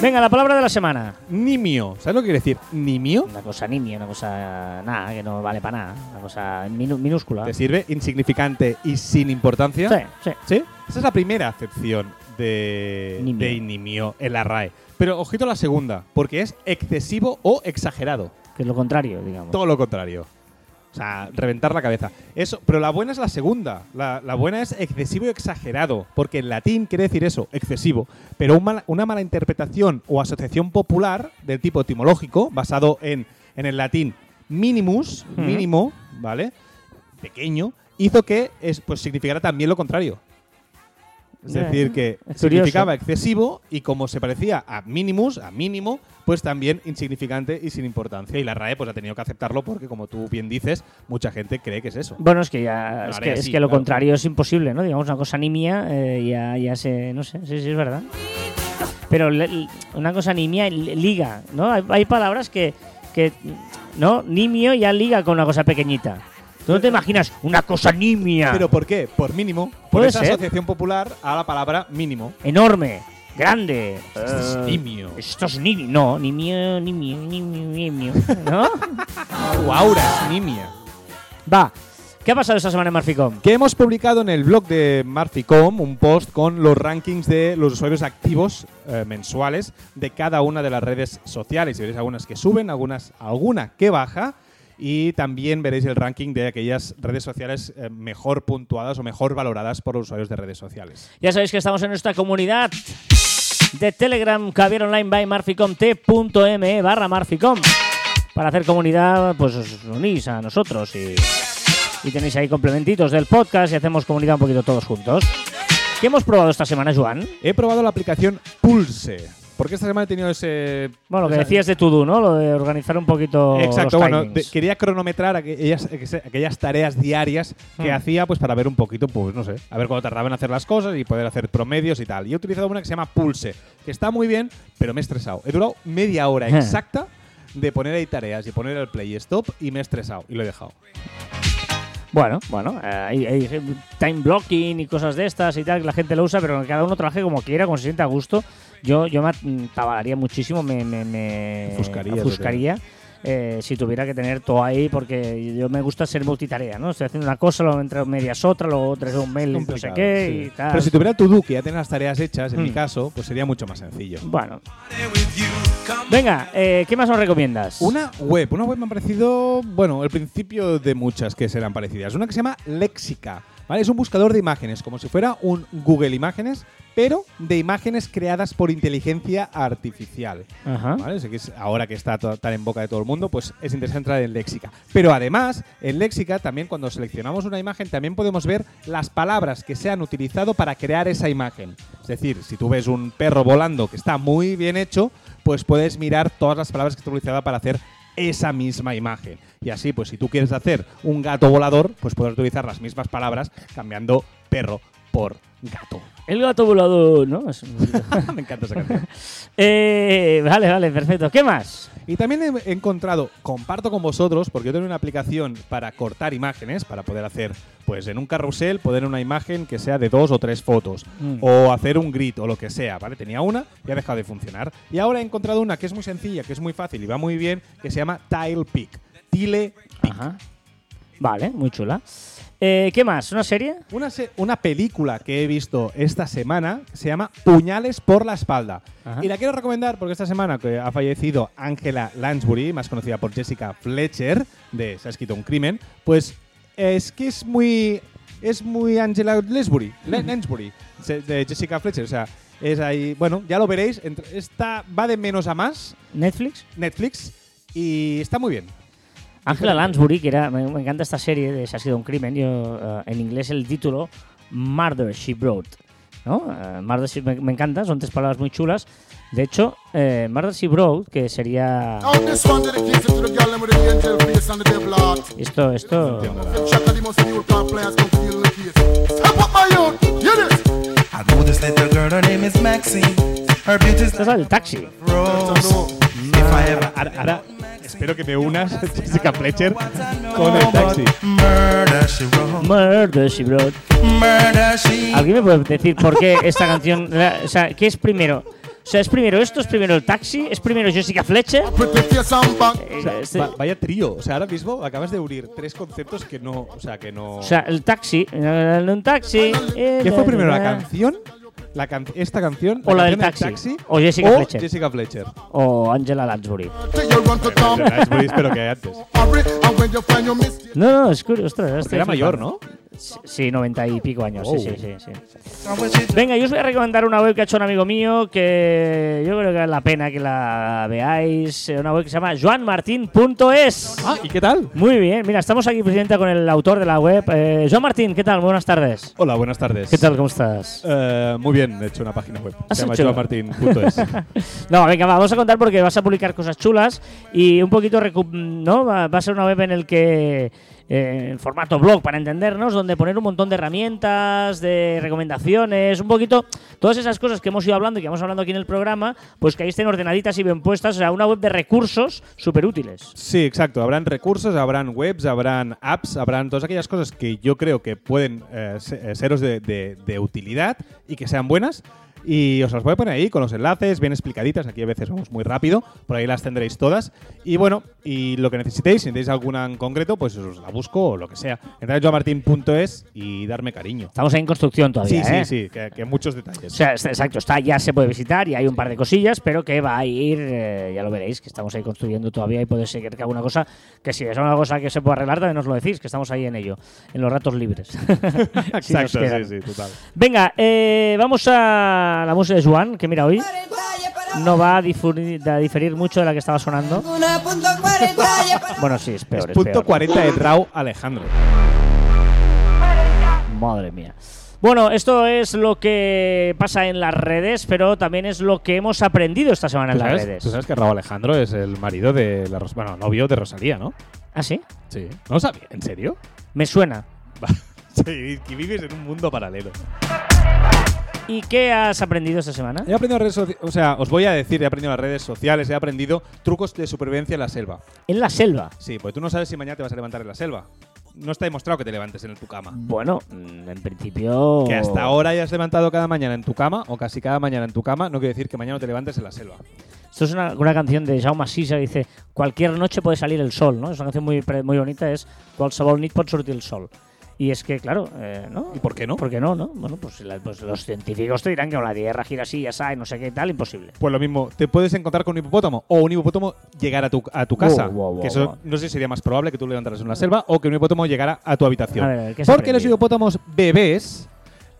A: Venga, la palabra de la semana.
B: Nimio. ¿Sabes lo que quiere decir? Nimio.
A: Una cosa nimia, una cosa nada, que no vale para nada. Una cosa minu- minúscula.
B: ¿Te sirve? Insignificante y sin importancia.
A: Sí, sí.
B: ¿Sí? Esa es la primera acepción de
A: Nimio.
B: de nimio en la RAE. Pero ojito a la segunda, porque es excesivo o exagerado.
A: Que es lo contrario, digamos.
B: Todo lo contrario. O sea, reventar la cabeza. Eso, pero la buena es la segunda. La, la buena es excesivo y exagerado, porque en latín quiere decir eso, excesivo. Pero un mal- una mala interpretación o asociación popular del tipo etimológico, basado en, en el latín minimus, mínimo, ¿vale? Pequeño, hizo que es, pues, significara también lo contrario. Es decir, que
A: es
B: significaba excesivo y como se parecía a minimus, a mínimo, pues también insignificante y sin importancia. Y la RAE pues ha tenido que aceptarlo porque, como tú bien dices, mucha gente cree que es eso.
A: Bueno, es que ya es que, es que lo
B: claro.
A: contrario es imposible, ¿no? Digamos, una cosa nimia eh, ya, ya se. No sé, sí, sí, es verdad. Pero le- una cosa nimia li- liga, ¿no? Hay, hay palabras que, que, ¿no? Nimio ya liga con una cosa pequeñita. Tú no te imaginas una cosa nimia.
B: ¿Pero por qué? Por mínimo. Por esa
A: ser.
B: asociación popular a la palabra mínimo.
A: enorme, grande.
B: Esto es
A: Eh,
B: nimio.
A: Esto es nimio. No, nimio, nimio, nimio, nimio. ¿No?
B: Tu aura es nimia.
A: Va. ¿Qué ha pasado esta semana en Marficom?
B: Que hemos publicado en el blog de Marficom un post con los rankings de los usuarios activos eh, mensuales de cada una de las redes sociales. Y veréis algunas que suben, algunas, alguna que baja. Y también veréis el ranking de aquellas redes sociales eh, mejor puntuadas o mejor valoradas por los usuarios de redes sociales.
A: Ya sabéis que estamos en nuestra comunidad de Telegram, Caviar Online by Marficom, t.me barra Marficom. Para hacer comunidad, pues os unís a nosotros y, y tenéis ahí complementitos del podcast y hacemos comunidad un poquito todos juntos. ¿Qué hemos probado esta semana, Joan?
B: He probado la aplicación Pulse. Porque esta semana he tenido ese.
A: Bueno, lo que decías de To Do, ¿no? Lo de organizar un poquito
B: Exacto,
A: los
B: bueno, de- quería cronometrar aquellas, aquellas tareas diarias que
A: Hmm.
B: hacía pues para ver un poquito, pues no sé, a ver cuándo tardaba en hacer las cosas y poder hacer promedios y tal. Y he utilizado una que se llama Pulse, que está muy bien, pero me he estresado. He durado media hora exacta de poner ahí tareas y poner el play y stop y me he estresado y lo he dejado.
A: Bueno, bueno, eh, hay, hay time blocking y cosas de estas y tal, que la gente lo usa, pero que cada uno trabaje como quiera, como se sienta a gusto. Yo, yo me tabalaría muchísimo, me, me, me
B: ofuscaría,
A: eh, si tuviera que tener todo ahí, porque yo me gusta ser multitarea, ¿no? Estoy haciendo una cosa, luego entre medias otra, luego tres un mail, no sé qué
B: sí.
A: y tal.
B: Pero si tuviera To-Do, que ya tiene las tareas hechas, en mi
A: Hmm.
B: caso, pues sería mucho más sencillo.
A: Bueno. Venga, eh, ¿qué más nos recomiendas?
B: Una web, una web me ha parecido, bueno, el principio de muchas que serán parecidas. Una que se llama Lexica, ¿vale? Es un buscador de imágenes, como si fuera un Google Imágenes, pero de imágenes creadas por inteligencia artificial.
A: Ajá.
B: ¿Vale? Sé que es- ahora que está tan en boca de todo el mundo, pues es interesante entrar en Léxica. Pero además, en Léxica también cuando seleccionamos una imagen, también podemos ver las palabras que se han utilizado para crear esa imagen. Es decir, si tú ves un perro volando que está muy bien hecho, pues puedes mirar todas las palabras que está utilizada para hacer esa misma imagen. Y así, pues si tú quieres hacer un gato volador, pues puedes utilizar las mismas palabras cambiando perro por gato.
A: El gato volador, ¿no? Es-
B: Me encanta esa canción.
A: Eh, vale, vale, perfecto. ¿Qué más?
B: Y también he encontrado, comparto con vosotros, porque yo tengo una aplicación para cortar imágenes, para poder hacer, pues en un carrusel, poner una imagen que sea de dos o tres fotos,
A: Mm.
B: o hacer un grid o lo que sea, ¿vale? Tenía una y ha dejado de funcionar. Y ahora he encontrado una que es muy sencilla, que es muy fácil y va muy bien, que se llama TilePic. Tile
A: Ajá. Vale, muy chula. Eh, ¿Qué más? ¿Una serie?
B: Una, se- una película que he visto esta semana se llama Puñales por la espalda.
A: Ajá.
B: Y la quiero recomendar porque esta semana que ha fallecido Angela Lansbury, más conocida por Jessica Fletcher, de Se ha escrito un crimen, pues es que es muy. Es muy Angela Lansbury, La- Lansbury, se- de Jessica Fletcher. O sea, es ahí. Bueno, ya lo veréis. entre- Está, va de menos a más,
A: ¿Netflix?
B: Netflix, y está muy bien.
A: Angela Lansbury, que era, me, me encanta esta serie de Se ha sido un crimen. Yo, eh, en inglés el título, Murder She Wrote. ¿no? Eh, Murder She- me, me encanta, son tres palabras muy chulas. De hecho, eh, Murder She Wrote, que sería. Esto, esto. Esto es del taxi.
B: Ahora, ahora espero que me unas, Jessica Fletcher, con el taxi.
D: Murder she wrote.
A: Murder She Wrote.
D: Murder she
A: ¿Alguien me puede decir por qué esta canción. la- o sea, ¿qué es primero? O sea, ¿es primero esto? ¿Es primero el taxi? ¿Es primero Jessica Fletcher? Eh, este-
B: va- vaya trío. O sea, ahora mismo acabas de unir tres conceptos que no. O sea, que no.
A: o sea, el taxi. eh, Un taxi.
B: ¿Qué fue primero, la canción? La can- esta canción.
A: O la del taxi. O Jessica Fletcher.
B: Jessica Fletcher.
A: O Angela Lansbury.
B: Que antes.
A: No, no, es curioso. Ostras,
B: Era mayor. ¿no?
A: Sí, noventa y pico años. Sí, sí, sí, sí.
D: she
A: Venga, yo os voy a recomendar una web que ha hecho un amigo mío que yo creo que vale la pena que la veáis. Eh, Una web que se llama joanmartin.es.
B: Ah, ¿y qué tal?
A: Muy bien, mira, estamos aquí presidenta con el autor de la web. Eh, Joan Martín, ¿qué tal? Buenas tardes.
B: Hola, buenas tardes.
A: ¿Qué tal? ¿Cómo estás?
B: Eh, muy bien, he hecho una página web.
A: ¿Has
B: Se llama
A: hecho?
B: joamartin.es.
A: No, venga, va, vamos a contar porque vas a publicar cosas chulas y un poquito, ¿no? Va, va a ser una web en el que eh, en formato blog para entendernos, donde poner un montón de herramientas, de recomendaciones, un poquito, todas esas cosas que hemos ido hablando y que hemos hablando aquí en el programa, pues que ahí estén ordenaditas y bien puestas, o sea, una web de recursos súper útiles.
B: Sí, exacto. Habrán recursos, habrán webs, habrán apps, habrán todas aquellas cosas que yo creo que pueden eh, eh, seros de utilidad y que sean buenas. Y os las voy a poner ahí con los enlaces bien explicaditas. Aquí a veces vamos muy rápido. Por ahí las tendréis todas. Y bueno, y lo que necesitéis, si necesitáis alguna en concreto, pues os la busco o lo que sea. Entrad a joamartin.es y darme cariño.
A: Estamos ahí en construcción todavía,
B: Sí,
A: ¿eh?
B: sí, sí, que, que muchos
A: O
B: detalles.
A: sea, está- exacto, está, ya se puede visitar y hay un par de cosillas, pero que va a ir, eh, ya lo veréis, que estamos ahí construyendo todavía y puede ser que alguna cosa, que si es una cosa que se puede arreglar, también nos lo decís, que estamos ahí en ello, en los ratos libres.
B: Exacto, sí, sí, total.
A: Venga, eh, vamos a la música de Juan, que mira, hoy no va a diferir, a diferir mucho de la que estaba sonando. Bueno, sí, es peor, es
B: Punto
A: peor.
B: 40 de Rau Alejandro.
A: Madre mía. Bueno, esto es lo que pasa en las redes, pero también es lo que hemos aprendido esta semana en
B: ¿Tú
A: las
B: sabes,
A: redes.
B: tú sabes que Raúl Alejandro es el marido de la Ros- bueno, novio de Rosalía, ¿no?
A: ¿Ah, sí?
B: Sí. ¿No lo sabía? ¿En serio?
A: Me suena.
B: sí, que vives en un mundo paralelo.
A: ¿Y qué has aprendido esta semana?
B: He aprendido redes sociales, o sea, os voy a decir, he aprendido en las redes sociales, he aprendido trucos de supervivencia en la selva.
A: En la selva.
B: Sí, porque tú no sabes si mañana te vas a levantar en la selva. No está demostrado que te levantes en tu cama.
A: Bueno, mm, en principio.
B: Que hasta ahora hayas levantado cada mañana en tu cama, o casi cada mañana en tu cama, no quiere decir que mañana te levantes en la selva.
A: Esto es una, una canción de Jaume Sisa que dice: Cualquier noche puede salir el sol, ¿no? Es una canción muy, muy bonita, es Qualsevol nit pot sortir el sol. Y es que, claro, eh, ¿no?
B: ¿Y por qué no?
A: ¿Por qué no, no? Bueno, pues, la- pues los científicos te dirán que la Tierra gira así, ya sabe, no sé qué tal, imposible.
B: Pues lo mismo, te puedes encontrar con un hipopótamo o un hipopótamo llegar a tu, a tu casa.
A: Wow, wow, wow,
B: que eso no sé si sería más probable que tú levantaras en la selva o que un hipopótamo llegara a tu habitación.
A: A ver, a ver, ¿qué has
B: Porque los hipopótamos bebés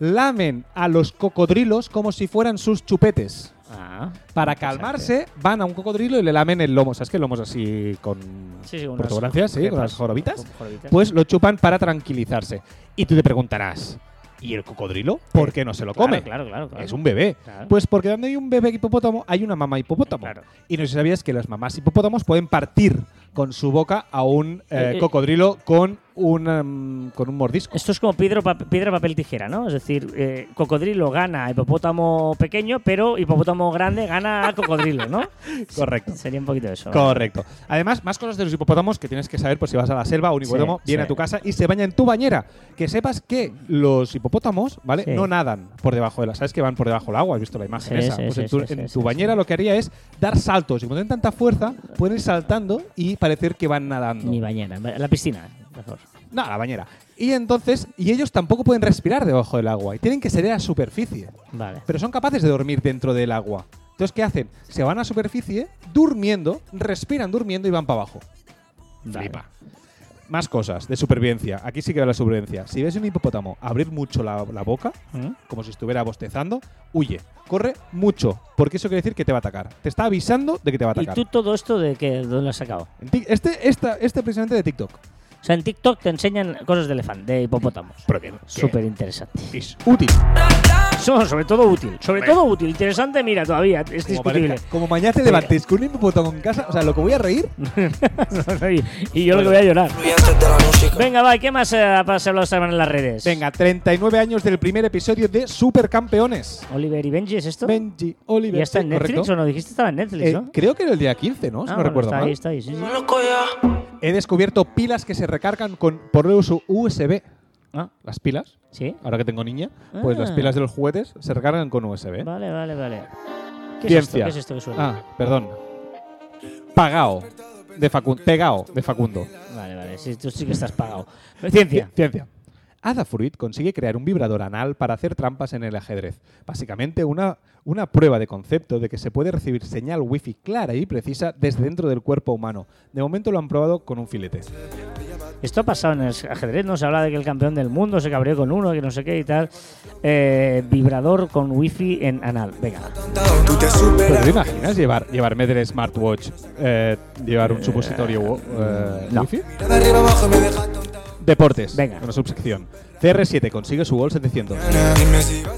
B: lamen a los cocodrilos como si fueran sus chupetes.
A: Ah,
B: Para calmarse, van a un cocodrilo y le lamen el lomo. ¿Sabes que el lomo es así con
A: Sí, sí, unas
B: protuberancias? Sí, con las jorobitas.
A: con jorobitas.
B: Pues lo chupan para tranquilizarse. Y tú te preguntarás, ¿y el cocodrilo? ¿Por qué no se lo
A: Claro,
B: come?
A: Claro, claro, claro.
B: Es un bebé.
A: Claro.
B: Pues porque donde hay un bebé hipopótamo hay una mamá hipopótamo. Y no sé si sabías que las mamás hipopótamos pueden partir con su boca a un eh,
A: Eh, eh.
B: cocodrilo con un, em, con un mordisco.
A: Esto es como piedra, piedra, papel, tijera, ¿no? Es decir, eh, cocodrilo gana a hipopótamo pequeño, pero hipopótamo grande gana a cocodrilo, ¿no?
B: Correcto.
A: Sería un poquito eso.
B: Correcto. Además, más cosas de los hipopótamos que tienes que saber por si vas a la selva, un
A: Sí,
B: hipopótamo viene
A: sí.
B: a tu casa y se baña en tu bañera. Que sepas que los hipopótamos, ¿vale?
A: Sí.
B: No nadan por debajo de la. ¿Sabes que van por debajo del agua? ¿Has visto la imagen
A: Sí,
B: esa?
A: sí,
B: pues
A: sí,
B: en tu,
A: sí,
B: en
A: sí,
B: tu
A: sí,
B: bañera lo que haría es dar saltos. Y como tienen tanta fuerza, pueden ir saltando y parecer que van nadando.
A: Mi bañera, la piscina, mejor.
B: No, la bañera. Y entonces, y ellos tampoco pueden respirar debajo del agua y tienen que salir a la superficie.
A: Vale.
B: Pero son capaces de dormir dentro del agua. Entonces, ¿qué hacen? Se van a superficie durmiendo, respiran durmiendo y van para abajo. Flipa. Más cosas de supervivencia. Aquí sí que va la supervivencia. Si ves un hipopótamo abrir mucho la, la boca,
A: ¿Mm?
B: como si estuviera bostezando, huye. Corre mucho, porque eso quiere decir que te va a atacar. Te está avisando de que te va a
A: ¿Y
B: atacar.
A: tú todo esto de que, dónde lo has sacado?
B: En Este, esta, este precisamente de TikTok.
A: O sea, en TikTok te enseñan cosas de elefante, de hipopótamos.
B: Pero que-
A: Súper interesante.
B: es útil.
A: Sobre todo útil. Sobre todo útil. Interesante, mira, todavía. Es
B: Como,
A: discutible.
B: parezca- como mañana te levantes con un hipopótamo en casa, o sea, lo que voy a reír.
A: y yo lo que voy a llorar. Venga, va, ¿y ¿qué más eh, ha pasado esta semana en las redes?
B: Venga, 39 años del primer episodio de Supercampeones.
A: Oliver y Benji, ¿es esto?
B: Benji, Oliver.
A: ¿Ya está en Netflix
B: correcto.
A: o no? Dijiste que estaba en Netflix,
B: Eh,
A: ¿no?
B: creo que era el día 15, ¿no? Si
A: Ah,
B: no
A: bueno,
B: recuerdo
A: está
B: mal.
A: ahí, está ahí, sí, sí.
B: He descubierto pilas que se recargan con por uso USB.
A: Ah,
B: Las pilas,
A: sí.
B: ahora que tengo niña, pues
A: Ah.
B: las pilas de los juguetes se recargan con USB.
A: Vale, vale, vale. ¿Qué es esto?
B: Ciencia.
A: ¿Qué es esto que suena?
B: Ah, perdón. Pagao de Facundo. Pegao de Facundo.
A: Vale, vale. Sí, tú sí que estás pagado. Ciencia.
B: Ciencia. Adafruit consigue crear un vibrador anal para hacer trampas en el ajedrez. Básicamente una, una prueba de concepto de que se puede recibir señal wifi clara y precisa desde dentro del cuerpo humano. De momento lo han probado con un filete.
A: Esto ha pasado en el ajedrez, ¿no? Se habla de que el campeón del mundo se cabreó con uno, que no sé qué y tal. Eh, vibrador con wifi en anal. Venga.
B: ¿Pero te imaginas llevar, llevarme del smartwatch, eh, llevar un supositorio eh,
A: no.
B: wifi? Deportes.
A: Venga.
B: Una subsección. CR7 consigue su gol 700.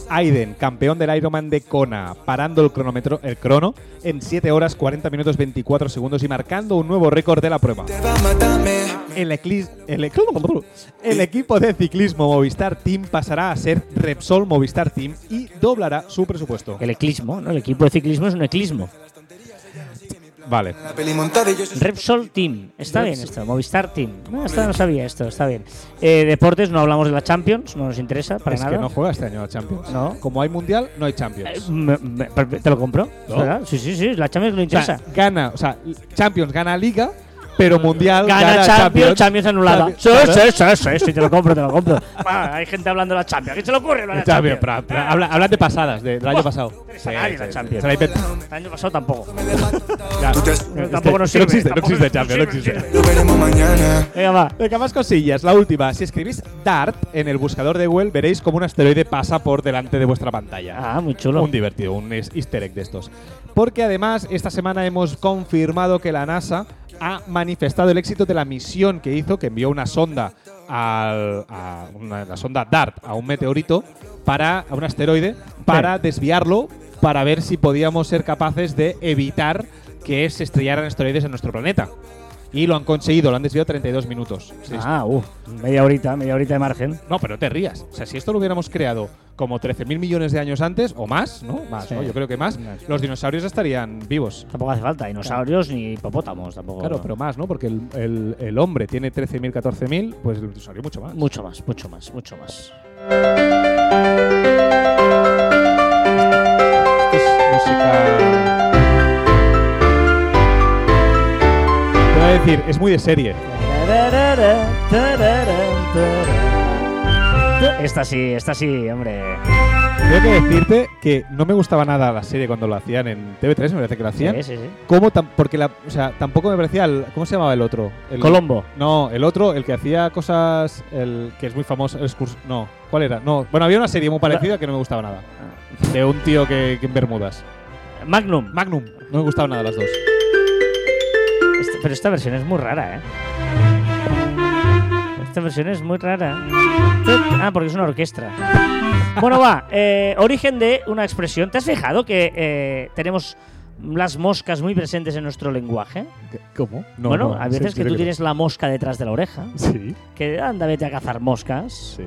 B: Aiden, campeón del Ironman de Kona, parando el cronómetro, el crono en 7 horas 40 minutos 24 segundos y marcando un nuevo récord de la prueba. el, eclis- el, ec- el equipo de ciclismo Movistar Team pasará a ser Repsol Movistar Team y doblará su presupuesto.
A: El eclismo, ¿no? El equipo de ciclismo es un eclismo.
B: Vale.
A: Repsol Team. Está bien esto. Movistar Team. No, esta no sabía esto. Está bien. Eh, deportes, no hablamos de la Champions. No nos interesa para
B: es
A: nada.
B: que no juega este año la Champions.
A: No.
B: Como hay Mundial, no hay
A: Eh,
B: Champions.
A: me- me- ¿Te lo compro?
B: ¿No?
A: Sí, sí, sí. La Champions no
B: O sea,
A: interesa.
B: gana, o sea, Champions gana Liga, pero Mundial
A: Gana,
B: gana,
A: Champions, Champions, anulada.
B: Champions,
A: Sí, sí, sí, sí, sí, te lo compro, te lo compro. Hay gente hablando de la Champions. ¿Qué se le ocurre hablar de la
B: Champions,
A: Champions?
B: pero- pero habla- hablan de pasadas, de- del año pasado.
A: interesa a nadie la Champions. El año pasado tampoco.
B: Ya. Este-
A: tampoco nos
B: que
A: sirve.
B: No existe, no existe
A: nos
B: Champions, no existe.
D: Lo veremos mañana.
A: Venga, va.
B: Venga, más cosillas. La última. Si escribís Dart en el buscador de Google, veréis como un asteroide pasa por delante de vuestra pantalla.
A: Ah, muy chulo.
B: Un divertido, un easter egg de estos. Porque además, esta semana hemos confirmado que la NASA ha manifestado el éxito de la misión que hizo, que envió una sonda al, a una, la sonda DART a un meteorito para a un asteroide para desviarlo para ver si podíamos ser capaces de evitar que se estrellaran asteroides en nuestro planeta. Y lo han conseguido, lo han desviado 32 minutos.
A: Ah, uh, media horita, media horita de margen.
B: no, pero te rías. O sea, si esto lo hubiéramos creado como 13.000 millones de años antes, o más, ¿no? Más,
A: Sí.
B: ¿no? Yo creo que más,
A: Más.
B: los dinosaurios estarían vivos.
A: Tampoco hace falta. Dinosaurios ni hipopótamos tampoco.
B: Claro, pero más, ¿no? Porque el, el- el hombre tiene 13.000, 14.000, pues el dinosaurio mucho más.
A: Mucho más, mucho más, mucho más.
B: A decir, es muy de serie.
A: Esta sí, esta sí, hombre.
B: Tengo que decirte que no me gustaba nada la serie cuando lo hacían en TV3, me parece que lo hacían.
A: Sí, sí, sí.
B: ¿Cómo tam- porque la, o sea, tampoco me parecía el, ¿cómo se llamaba el otro? El-
A: Colombo.
B: No, el otro, el que hacía cosas, el que es muy famoso, el no, ¿cuál era? No, bueno, había una serie muy parecida que no me gustaba nada. De un tío que, que en Bermudas.
A: Magnum.
B: Magnum, no me gustaban nada las dos.
A: Pero esta versión es muy rara, ¿eh? Esta versión es muy rara. Ah, porque es una orquesta. Bueno, va. eh, origen de una expresión. ¿Te has fijado que eh, tenemos las moscas muy presentes en nuestro lenguaje?
B: ¿Cómo?
A: bueno, a veces que tú tienes la mosca detrás de la oreja.
B: Sí,
A: Que anda, vete a cazar moscas.
B: sí,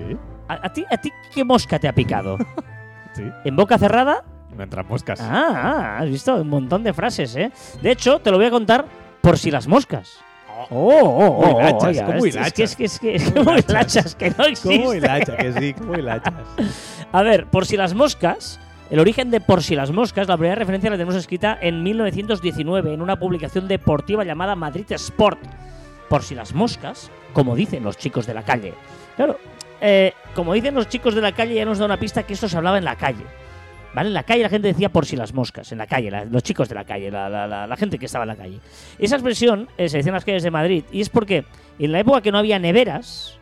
A: ¿A, a ti, ¿A ti qué mosca te ha picado?
B: sí.
A: ¿En boca cerrada?
B: No entran moscas.
A: Ah, ah, has visto un montón de frases, ¿eh? De hecho, te lo voy a contar por si las moscas. Oh, oh, oh,
B: Muy lachas,
A: oiga,
B: ¿cómo
A: es, es que es que es que es que que no existe.
B: ¿Cómo hilacha? Que sí, ¿cómo hilachas?
A: A ver, por si las moscas, el origen de por si las moscas, la primera referencia la tenemos escrita en 1919 en una publicación deportiva llamada Madrid Sport. Por si las moscas, como dicen los chicos de la calle. Claro, eh, como dicen los chicos de la calle, ya nos da una pista que esto se hablaba en la calle. ¿Vale? En la calle la gente decía por si las moscas, en la calle, la- los chicos de la calle, la, la- la- gente que estaba en la calle. Esa expresión eh, se decía en las calles de Madrid y es porque en la época que no había neveras,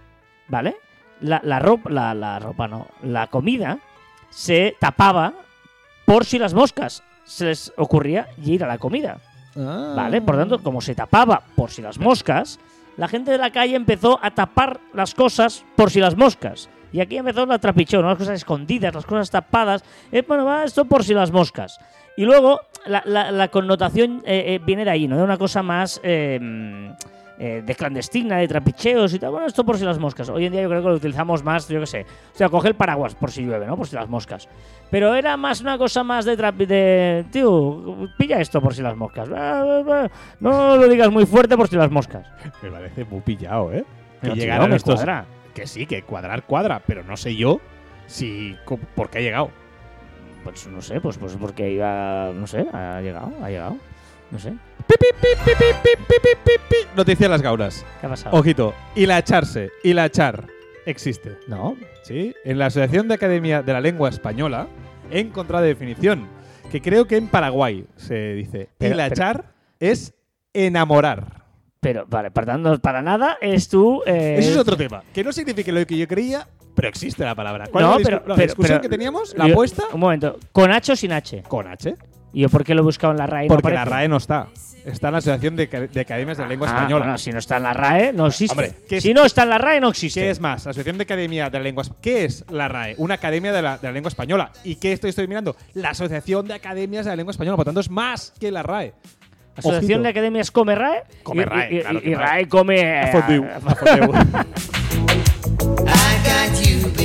A: ¿vale? La, la ropa, la, la ropa no, la comida se tapaba por si las moscas se les ocurría ir a la comida, ¿vale? Por tanto, como se tapaba por si las moscas, la gente de la calle empezó a tapar las cosas por si las moscas. Y aquí empezó la trapichón, ¿no? las cosas escondidas, las cosas tapadas. Eh, bueno, va esto por si las moscas. Y luego la, la- la connotación eh, eh, viene de ahí, ¿no? De una cosa más eh, mm, eh, de clandestina, de trapicheos y tal. Bueno, esto por si las moscas. Hoy en día yo creo que lo utilizamos más, yo qué sé. O sea, coge el paraguas por si llueve, ¿no? Por si las moscas. Pero era más una cosa más de, trapi- de tío, pilla esto por si las moscas. No lo digas muy fuerte por si las moscas.
B: Me parece muy pillado, ¿eh? Que
A: No,
B: llegaran estos. Que sí, que cuadrar cuadra, pero no sé yo si co- por qué ha llegado.
A: Pues no sé, pues, pues porque iba, no sé, ha llegado, ha llegado. No sé.
B: Noticia de las gauras.
A: ¿Qué ha pasado?
B: Ojito, hilacharse, hilachar existe.
A: No,
B: ¿sí? En la Asociación de Academia de la Lengua Española he encontrado definición que creo que en Paraguay se dice
A: Pero-
B: hilachar es enamorar.
A: Pero vale, tanto- para nada es tú. eh,
B: Eso es otro tema. Que no significa lo que yo creía, pero existe la palabra. ¿Cuál
A: No,
B: es la,
A: pero-
B: la
A: pero-
B: discusión
A: pero-
B: que teníamos? ¿La
A: yo-
B: apuesta?
A: Un momento, ¿con H o sin H?
B: Con H.
A: ¿Y yo por qué lo he buscado en la RAE? y no
B: Porque la? RAE no está. Está en la Asociación de, de Academias de la Lengua
A: Ah,
B: Española.
A: bueno, si no está en la RAE, no existe.
B: Hombre, ¿qué es-
A: si no está en la RAE, no existe.
B: ¿Qué es más? Asociación de Academia de la Lengua ¿Qué es la RAE? Una academia de la, de la lengua española. ¿Y qué estoy, estoy mirando? La Asociación de Academias de la Lengua Española. Por tanto, es más que la RAE.
A: Asociación
B: Ojito.
A: de Academias Come RAE.
B: Come
A: y-
B: RAE,
A: y, y-
B: claro que
A: y
B: RAE.
A: Come. eh,
B: Fondue.
A: a-
B: Fondue.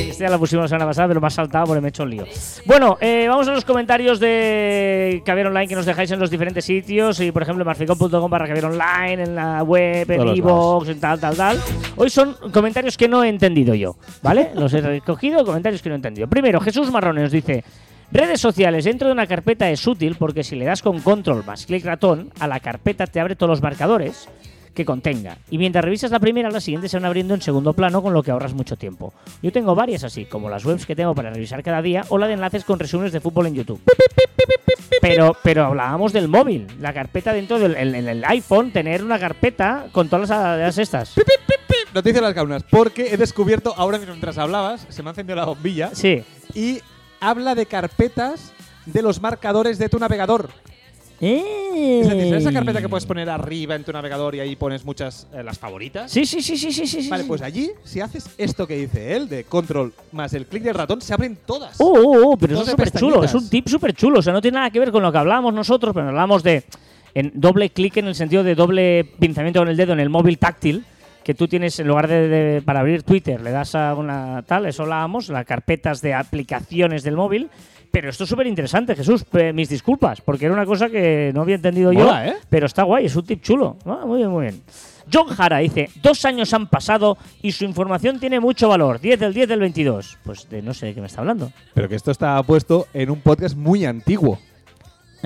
A: Este ya lo pusimos la semana pasada, pero me ha saltado porque me he hecho un lío. Bueno, eh, vamos a los comentarios de Caviar Online que nos dejáis en los diferentes sitios. Y por ejemplo, marficon.com barra Caviar Online, en la web, en iVoox, en tal, tal, tal. Hoy son comentarios que no he entendido yo, ¿vale? Los he recogido, comentarios que no he entendido. Primero, Jesús Marrone nos dice. Redes sociales dentro de una carpeta es útil porque si le das con control más clic ratón, a la carpeta te abre todos los marcadores que contenga. Y mientras revisas la primera, las siguientes se van abriendo en segundo plano, con lo que ahorras mucho tiempo. Yo tengo varias así, como las webs que tengo para revisar cada día o la de enlaces con resúmenes de fútbol en YouTube. Pero, pero hablábamos del móvil, la carpeta dentro del el iPhone, tener una carpeta con todas las, las estas.
B: Noticias las gaunas. Porque he descubierto, ahora mismo mientras hablabas, se me ha encendido la bombilla
A: Sí.
B: y habla de carpetas de los marcadores de tu navegador. Es decir, ¿sabes esa carpeta que puedes poner arriba en tu navegador y ahí pones muchas, eh, las favoritas?
A: Sí, sí, sí, sí, sí, sí. sí.
B: Vale, pues allí, si haces esto que dice él, de control más el clic del ratón, se abren todas.
A: Uh, uh, uh, pero eso es súper chulo, es un tip súper chulo. O sea, no tiene nada que ver con lo que hablábamos nosotros, pero hablamos de en doble clic en el sentido de doble pinzamiento con el dedo en el móvil táctil, que tú tienes en lugar de, de- para abrir Twitter, le das a una tal, eso hablábamos, las carpetas de aplicaciones del móvil. Pero esto es súper interesante, Jesús. Mis disculpas, porque era una cosa que no había entendido
B: Mola,
A: yo.
B: ¿eh?
A: Pero está guay, es un tip chulo. Ah, muy bien, muy bien. John Jara dice, dos años han pasado y su información tiene mucho valor. 10 del 10 del 22. Pues de no sé de qué me está hablando.
B: Pero que esto está puesto en un podcast muy antiguo.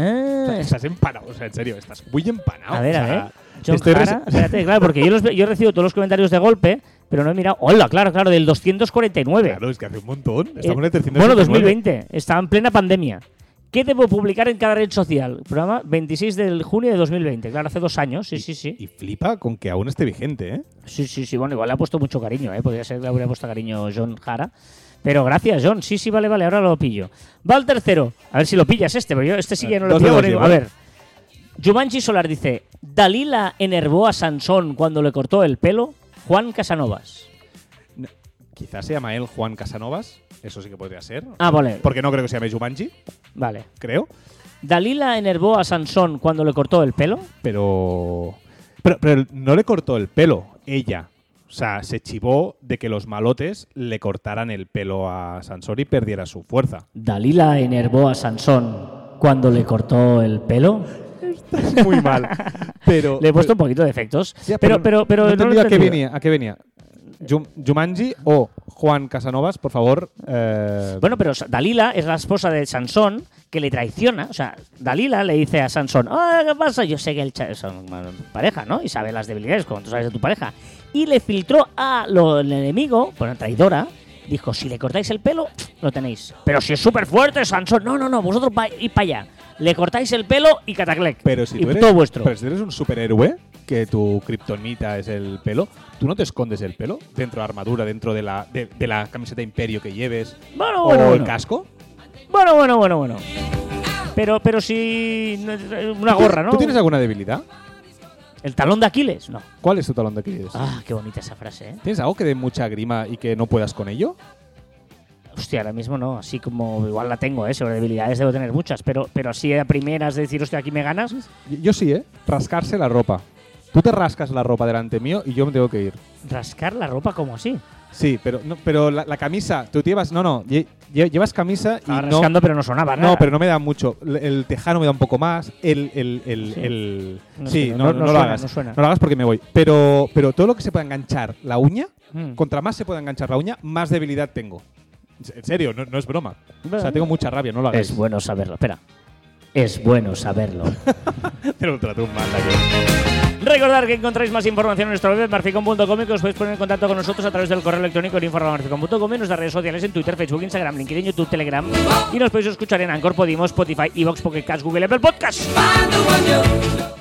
A: Ah,
B: estás empanado, o sea, en serio, estás muy empanado.
A: a ver,
B: O
A: a ver. John Jara, espérate, claro, porque yo, los yo recibo todos los comentarios de golpe, pero no he mirado. Hola, claro, claro, del 249.
B: Claro, es que hace un montón.
A: Eh,
B: Estamos en el 369.
A: bueno, 2020. Estaba en plena pandemia. ¿Qué debo publicar en cada red social? Programa 26 de junio de 2020. Claro, hace dos años. Sí, sí, sí.
B: Y flipa con que aún esté vigente, ¿eh?
A: Sí, sí, sí. Bueno, igual le ha puesto mucho cariño, ¿eh? Podría ser que le habría puesto cariño John Jara. Pero gracias, John. Sí, sí, vale, vale. Ahora lo pillo. Va al tercero. A ver si lo pillas este, pero yo este sí que no lo pillo.
B: llevo,
A: A
B: ¿eh?
A: ver. Jumanji Solar dice: Dalila enervó a Sansón cuando le cortó el pelo. Juan Casanovas.
B: Quizás se llama él Juan Casanovas. Eso sí que podría ser.
A: Ah, vale.
B: Porque no creo que se llame Jumanji,
A: Vale.
B: creo.
A: Dalila enervó a Sansón cuando le cortó el pelo.
B: Pero, pero. Pero no le cortó el pelo, ella. O sea, se chivó de que los malotes le cortaran el pelo a Sansón y perdiera su fuerza.
A: Dalila enervó a Sansón cuando le cortó el pelo.
B: Muy mal. Pero.
A: Le he puesto un poquito de efectos.
B: Ya,
A: pero, pero, pero,
B: no
A: no lo
B: a qué venía. ¿A qué venía? Jum- Jumanji o Juan Casanovas, por favor. eh,
A: Bueno, pero Dalila es la esposa de Sansón que le traiciona. O sea, Dalila le dice a Sansón, "Ah, ¿qué pasa? Yo sé que el son pareja, ¿no? Y sabe las debilidades, como tú sabes de tu pareja. Y le filtró a lo, el enemigo, bueno, traidora. Dijo, si le cortáis el pelo, lo tenéis. Pero si es súper fuerte, Sansón. No, no, no, vosotros id para allá. Le cortáis el pelo y cataclec.
B: Pero si
A: y
B: tú eres,
A: todo vuestro.
B: Pero si eres un superhéroe, que tu kriptonita es el pelo, ¿tú no te escondes el pelo dentro de la armadura, dentro de la, de, de la camiseta imperio que lleves
A: Bueno,
B: o
A: bueno,
B: el
A: bueno.
B: casco?
A: Bueno, bueno, bueno, bueno. Pero, pero si. Una gorra, ¿no?
B: ¿Tú tienes alguna debilidad?
A: ¿El talón de Aquiles? No.
B: ¿Cuál es tu talón de Aquiles?
A: Ah, qué bonita esa frase, ¿eh?
B: ¿Tienes algo que dé mucha grima y que no puedas con ello?
A: Hostia, ahora mismo no. Así como igual la tengo, ¿eh? Sobre debilidades debo tener muchas. Pero, pero así a primeras de decir, hostia, aquí me ganas.
B: Yo, sí, ¿eh? Rascarse la ropa. Tú te rascas la ropa delante mío y yo me tengo que ir.
A: Rascar la ropa como así.
B: Sí, pero no, pero la, la camisa, tú llevas, no, no, lle- lle- llevas camisa y
A: Estaba
B: no,
A: pero no sonaba nada.
B: no, pero no me da mucho. El, el tejano me da un poco más. El, el, el,
A: Sí.
B: el-
A: No
B: sí, no,
A: no-
B: no lo
A: suena,
B: hagas,
A: no suena.
B: lo hagas porque me voy. Pero, pero todo lo que se pueda enganchar la uña,
A: Mm.
B: contra más se pueda enganchar la uña, más debilidad tengo. En serio, no, es broma. O sea, tengo mucha rabia, no lo hagáis.
A: Es bueno saberlo. Espera. Es bueno saberlo.
B: Te lo trato un mal aquí.
A: Recordad que encontráis más información en nuestra web marficon.com y que os podéis poner en contacto con nosotros a través del correo electrónico en info.marficon.com y nuestras redes sociales en Twitter, Facebook, Instagram, LinkedIn, YouTube, Telegram. Y nos podéis escuchar en Anchor, Podimo, Spotify, Evox, Pocket Cast, Google, Apple Podcast.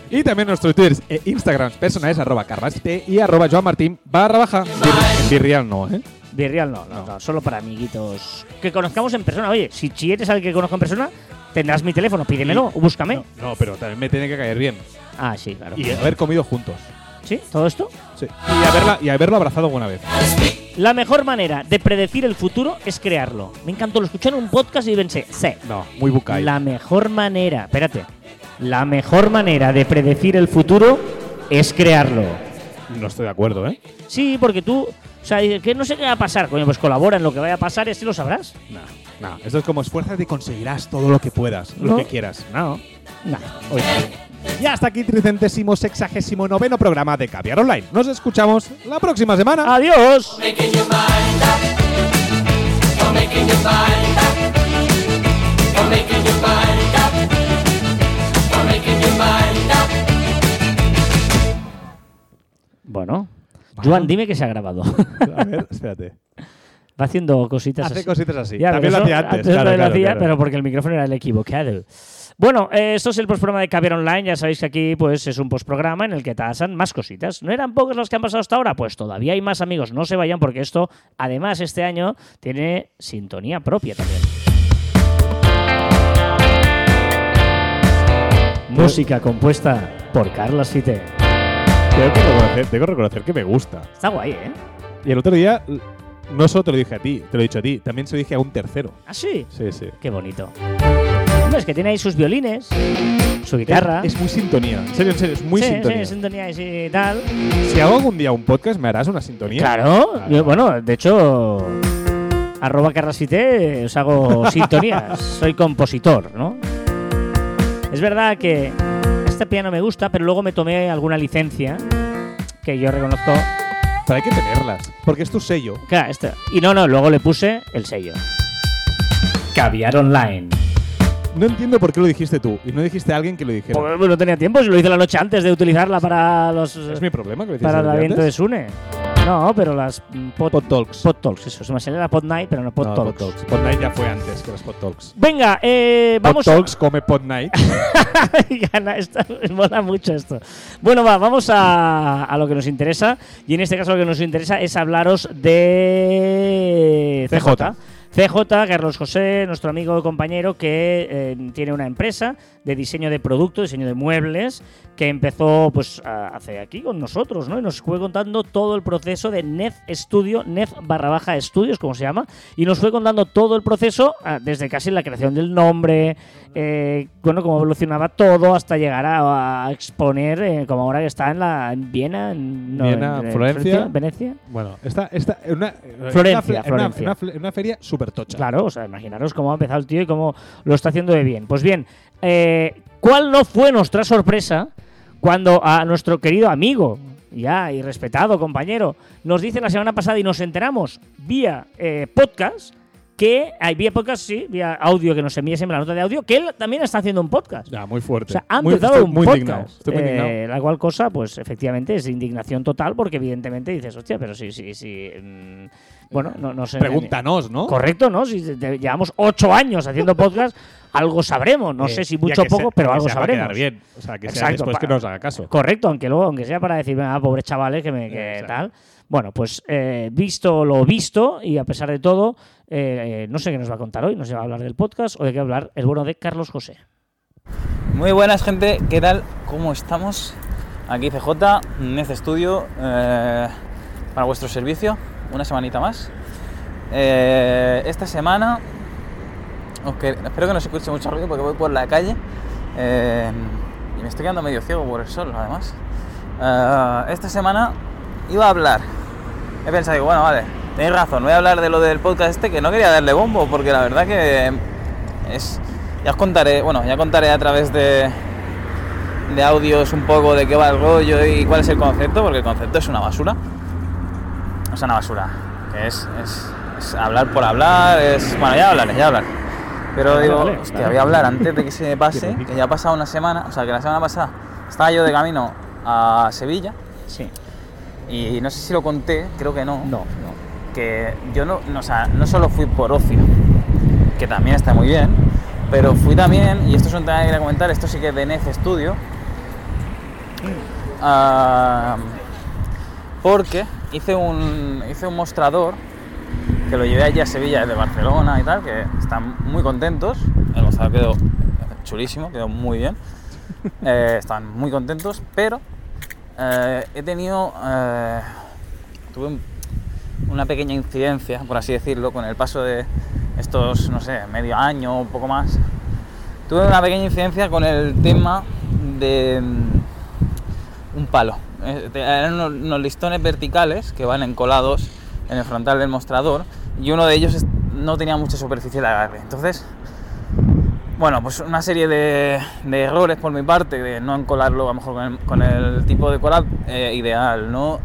B: Y también nuestros twitters e Instagrams personales, arroba carvasite y arroba Joan Martín barra baja. En Virreal no, ¿eh?
A: Virreal no, no, no, solo para amiguitos que conozcamos en persona. Oye, si si eres alguien que conozco en persona, tendrás mi teléfono, pídemelo o búscame.
B: No, no, pero también me tiene que caer bien.
A: Ah, sí, claro.
B: Y haber comido juntos.
A: ¿Sí? ¿Todo esto?
B: Sí. Y, haberla, y haberlo abrazado alguna vez.
A: La mejor manera de predecir el futuro es crearlo. Me encantó, lo escuché en un podcast y pensé, sí.
B: No, muy bucay.
A: La mejor manera. Espérate. La mejor manera de predecir el futuro es crearlo.
B: No estoy de acuerdo, ¿eh?
A: Sí, porque tú, o sea, que no sé qué va a pasar, coño, pues colabora en lo que vaya a pasar y así lo sabrás.
B: No, no. Esto es como esfuérzate y conseguirás todo lo que puedas,
A: No.
B: lo que quieras. No. Hoy Y hasta aquí, tricentésimo, sexagésimo noveno programa de Caviar Online. Nos escuchamos la próxima semana.
A: Adiós. Bueno, Joan, dime que se ha grabado.
B: A ver, espérate.
A: Va haciendo cositas
B: Hace
A: así.
B: cositas así.
A: Ya,
B: También lo hacía antes.
A: lo
B: claro, claro,
A: hacía,
B: claro.
A: pero porque el micrófono era el equivocado. Bueno, eh, esto es el postprograma de Caviar Online. Ya sabéis que aquí pues es un postprograma en el que tasan más cositas. ¿No eran pocos los que han pasado hasta ahora? Pues todavía hay más amigos. No se vayan porque esto, además, este año tiene sintonía propia también. Música compuesta por Carlos Fite.
B: Tengo que, reconocer, tengo que reconocer que me gusta.
A: Está guay, ¿eh?
B: Y el otro día, no solo te lo dije a ti, te lo he dicho a ti, también se lo dije a un tercero.
A: ¿Ah, sí?
B: Sí, sí.
A: Qué bonito. Hombre, es que tiene ahí sus violines, su guitarra.
B: Es, es muy sintonía. En serio, en serio, es muy
A: sí,
B: sintonía.
A: Sí, sintonía y tal.
B: Si hago algún día un podcast, ¿me harás una sintonía?
A: Claro.
B: Claro.
A: yo- bueno, de hecho, arroba carrasite os hago sintonías. Soy compositor, ¿no? Es verdad que este piano me gusta, pero luego me tomé alguna licencia que yo reconozco.
B: Pero hay que tenerlas, porque es tu sello.
A: Claro. Y no, no, luego le puse el sello. Caviar Online.
B: No entiendo por qué lo dijiste tú y no dijiste a alguien que lo dijera.
A: Pues no tenía tiempo, si lo hice la noche antes de utilizarla para los.
B: es mi problema que lo hiciste
A: para el aviento de
B: antes.
A: Sune. No, pero las mm, pod,
B: Pod Talks.
A: pod Talks, eso. Se me salía la Pod Night, pero no Pod
B: No,
A: Talks.
B: Pod Talks. Pod Night ya fue antes que las Pod Talks.
A: Venga, eh, vamos
B: Pod Talks come Pod Night.
A: Gana, esto, me mola mucho esto. Bueno, va, vamos a, a lo que nos interesa. Y en este caso, lo que nos interesa es hablaros de.
B: CJ.
A: CJ, Carlos José, nuestro amigo y compañero que eh, tiene una empresa de diseño de productos, diseño de muebles, que empezó pues hace aquí con nosotros, ¿no? Y nos fue contando todo el proceso de Nef Studio, Nef barra baja estudios, como se llama, y nos fue contando todo el proceso ah, desde casi la creación del nombre, eh, bueno, cómo evolucionaba todo hasta llegar a, a exponer, eh, como ahora que está en la en Viena, en, no,
B: Viena,
A: en- en
B: Florencia.
A: Venecia.
B: bueno, esta, esta, una,
A: Florencia,
B: una,
A: Florencia.
B: Una feria súper tocha.
A: Claro, o sea, imaginaros cómo ha empezado el tío y cómo lo está haciendo de bien. Pues bien, eh, ¿cuál no fue nuestra sorpresa cuando a nuestro querido amigo, ya y respetado compañero, nos dice la semana pasada y nos enteramos vía eh, podcast que hay vía podcast, sí, vía audio que nos envía siempre la nota de audio, que él también está haciendo un podcast.
B: Ya, muy fuerte.
A: O sea, ha
B: muy,
A: empezado
B: estoy
A: un
B: muy
A: podcast.
B: Estoy muy
A: Eh,
B: indignado.
A: la cual cosa, pues efectivamente es indignación total, porque evidentemente dices, hostia, pero sí, sí, sí. mm, bueno, no, no sé.
B: Pregúntanos, ¿no?
A: Correcto, ¿no? Si te- llevamos ocho años haciendo podcast, algo sabremos. No
B: Eh,
A: sé si mucho o
B: se-
A: poco, pero algo sabremos.
B: bien. O sea, que sea
A: Exacto,
B: después que nos haga caso.
A: Correcto, aunque luego, aunque sea para decir, ah, pobres chavales, que me que tal. Bueno, pues eh, visto lo visto, y a pesar de todo, eh, eh, no sé qué nos va a contar hoy. No sé si va a hablar del podcast o de qué hablar el bueno de Carlos José.
E: Muy buenas gente, ¿qué tal? ¿Cómo estamos? Aquí CJ, Nez Studio, eh, para vuestro servicio, una semanita más. Esta semana, espero que no se escuche mucho ruido porque voy por la calle y me estoy quedando medio ciego por el sol además. Esta semana iba a hablar, he pensado, digo, bueno, vale, tenéis razón, voy a hablar de lo del podcast este que no quería darle bombo porque la verdad que es ya os contaré bueno ya contaré a través de de audios un poco de qué va el rollo y cuál es el concepto porque el concepto es una basura. O sea una basura. Que es, es, es hablar por hablar es bueno ya hablaré ya hablaré. Pero
A: Vale,
E: digo
A: vale,
E: hostia voy a hablar antes de que se me pase que ya ha pasado una semana o sea que la semana pasada estaba yo de camino a Sevilla.
A: Sí.
E: Y no sé si lo conté creo que no.
A: No, no.
E: que yo no, no, o sea, no solo fui por ocio, que también está muy bien, pero fui también, y esto es un tema que quería comentar, esto sí que es de Nef Studio, ah, porque hice un, hice un mostrador que lo llevé allí a Sevilla desde Barcelona y tal, que están muy contentos, el mostrador quedó chulísimo, quedó muy bien, eh, están muy contentos, pero eh, he tenido, eh, tuve un una pequeña incidencia, por así decirlo, con el paso de estos, no sé, medio año o poco más, tuve una pequeña incidencia con el tema de mm, un palo. Eh, Eran unos, listones verticales que van encolados en el frontal del mostrador y uno de ellos no tenía mucha superficie de agarre. Entonces, bueno, pues una serie de, errores por mi parte, de no encolarlo a lo mejor con el, tipo de coral eh, ideal, no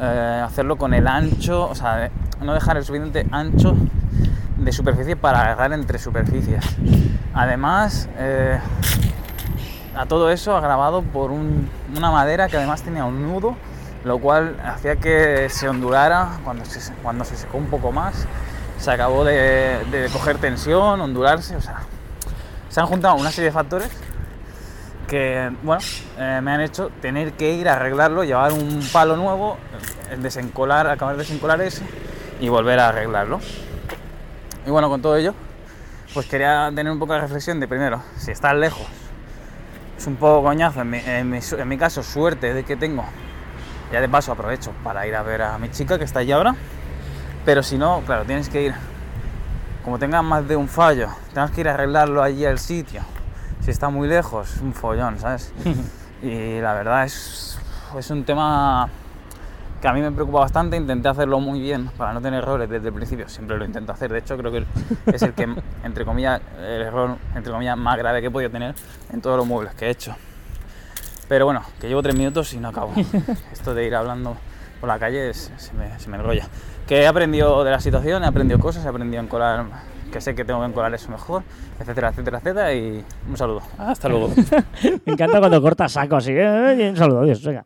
E: eh, hacerlo con el ancho, o sea, no dejar el suficiente ancho de superficie para agarrar entre superficies. Además, eh, a todo eso agravado por un- una madera que además tenía un nudo, lo cual hacía que se ondulara cuando se, cuando se secó un poco más. Se acabó de coger tensión, ondularse, o sea, se han juntado una serie de factores que, bueno, eh, me han hecho tener que ir a arreglarlo, llevar un palo nuevo, desencolar, acabar de desencolar ese y volver a arreglarlo. Y bueno, con todo ello, pues quería tener un poco de reflexión de primero, si estás lejos, es un poco coñazo, en mi, en mi caso, suerte de que tengo. Ya de paso aprovecho para ir a ver a mi chica que está allí ahora. Pero si no, claro, tienes que ir. Como tengas más de un fallo, tengas que ir a arreglarlo allí al sitio. Si está muy lejos, es un follón, ¿sabes? y la verdad es, es un tema que a mí me preocupa bastante. Intenté hacerlo muy bien para no tener errores desde el principio. Siempre lo intento hacer. De hecho, creo que es el que, entre comillas, el error entre comillas, más grave que he podido tener en todos los muebles que he hecho. Pero bueno, que llevo tres minutos y no acabo. Esto de ir hablando por la calle se, me, se me enrolla. Que he aprendido de la situación, he aprendido cosas, he aprendido a encolar, que sé que tengo que encolar eso mejor, etcétera, etcétera, etcétera. Y un saludo. Hasta luego.
A: Me encanta cuando cortas saco así. eh, un saludo, adiós, venga.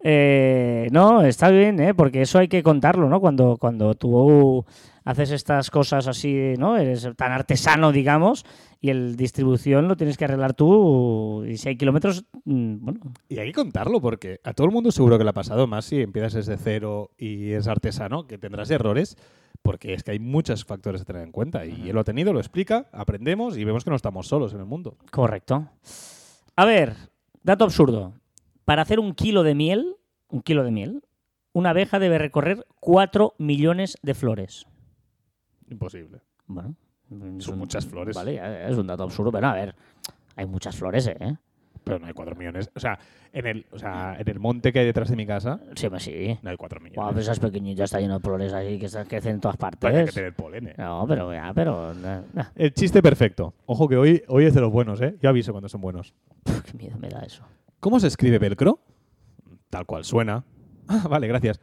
A: Eh, no, está bien, ¿eh? porque eso hay que contarlo, ¿no? Cuando, cuando tú haces estas cosas así, ¿no? Eres tan artesano, digamos, y el distribución lo tienes que arreglar tú. Y si hay kilómetros, mm, bueno,
B: Y hay que contarlo porque a todo el mundo seguro que le ha pasado, más si empiezas desde cero y es artesano, que tendrás errores, porque es que hay muchos factores a tener en cuenta. Y él lo ha tenido, lo explica, aprendemos y vemos que no estamos solos en el mundo.
A: correcto. A ver, dato absurdo. Para hacer un kilo de miel, un kilo de miel, una abeja debe recorrer 4 millones de flores.
B: Imposible.
A: Bueno,
B: Son muchas flores.
A: Vale, ya, es un dato absurdo, pero a ver, hay muchas flores, ¿eh?
B: Pero no hay cuatro millones. O sea, en el, o sea, en el monte que hay detrás de mi casa
A: Sí, hombre, sí.
B: no hay cuatro millones.
A: Guau, pero esas pequeñitas está lleno de flores ahí que crecen en todas partes.
B: Pero hay que tener polen, eh.
A: No, pero ya, pero. na.
B: El chiste perfecto. Ojo que hoy, hoy es de los buenos, ¿eh? Yo aviso cuando son buenos.
A: Puf, qué miedo me da eso.
B: ¿Cómo se escribe velcro? Tal cual suena. Ah, vale, gracias.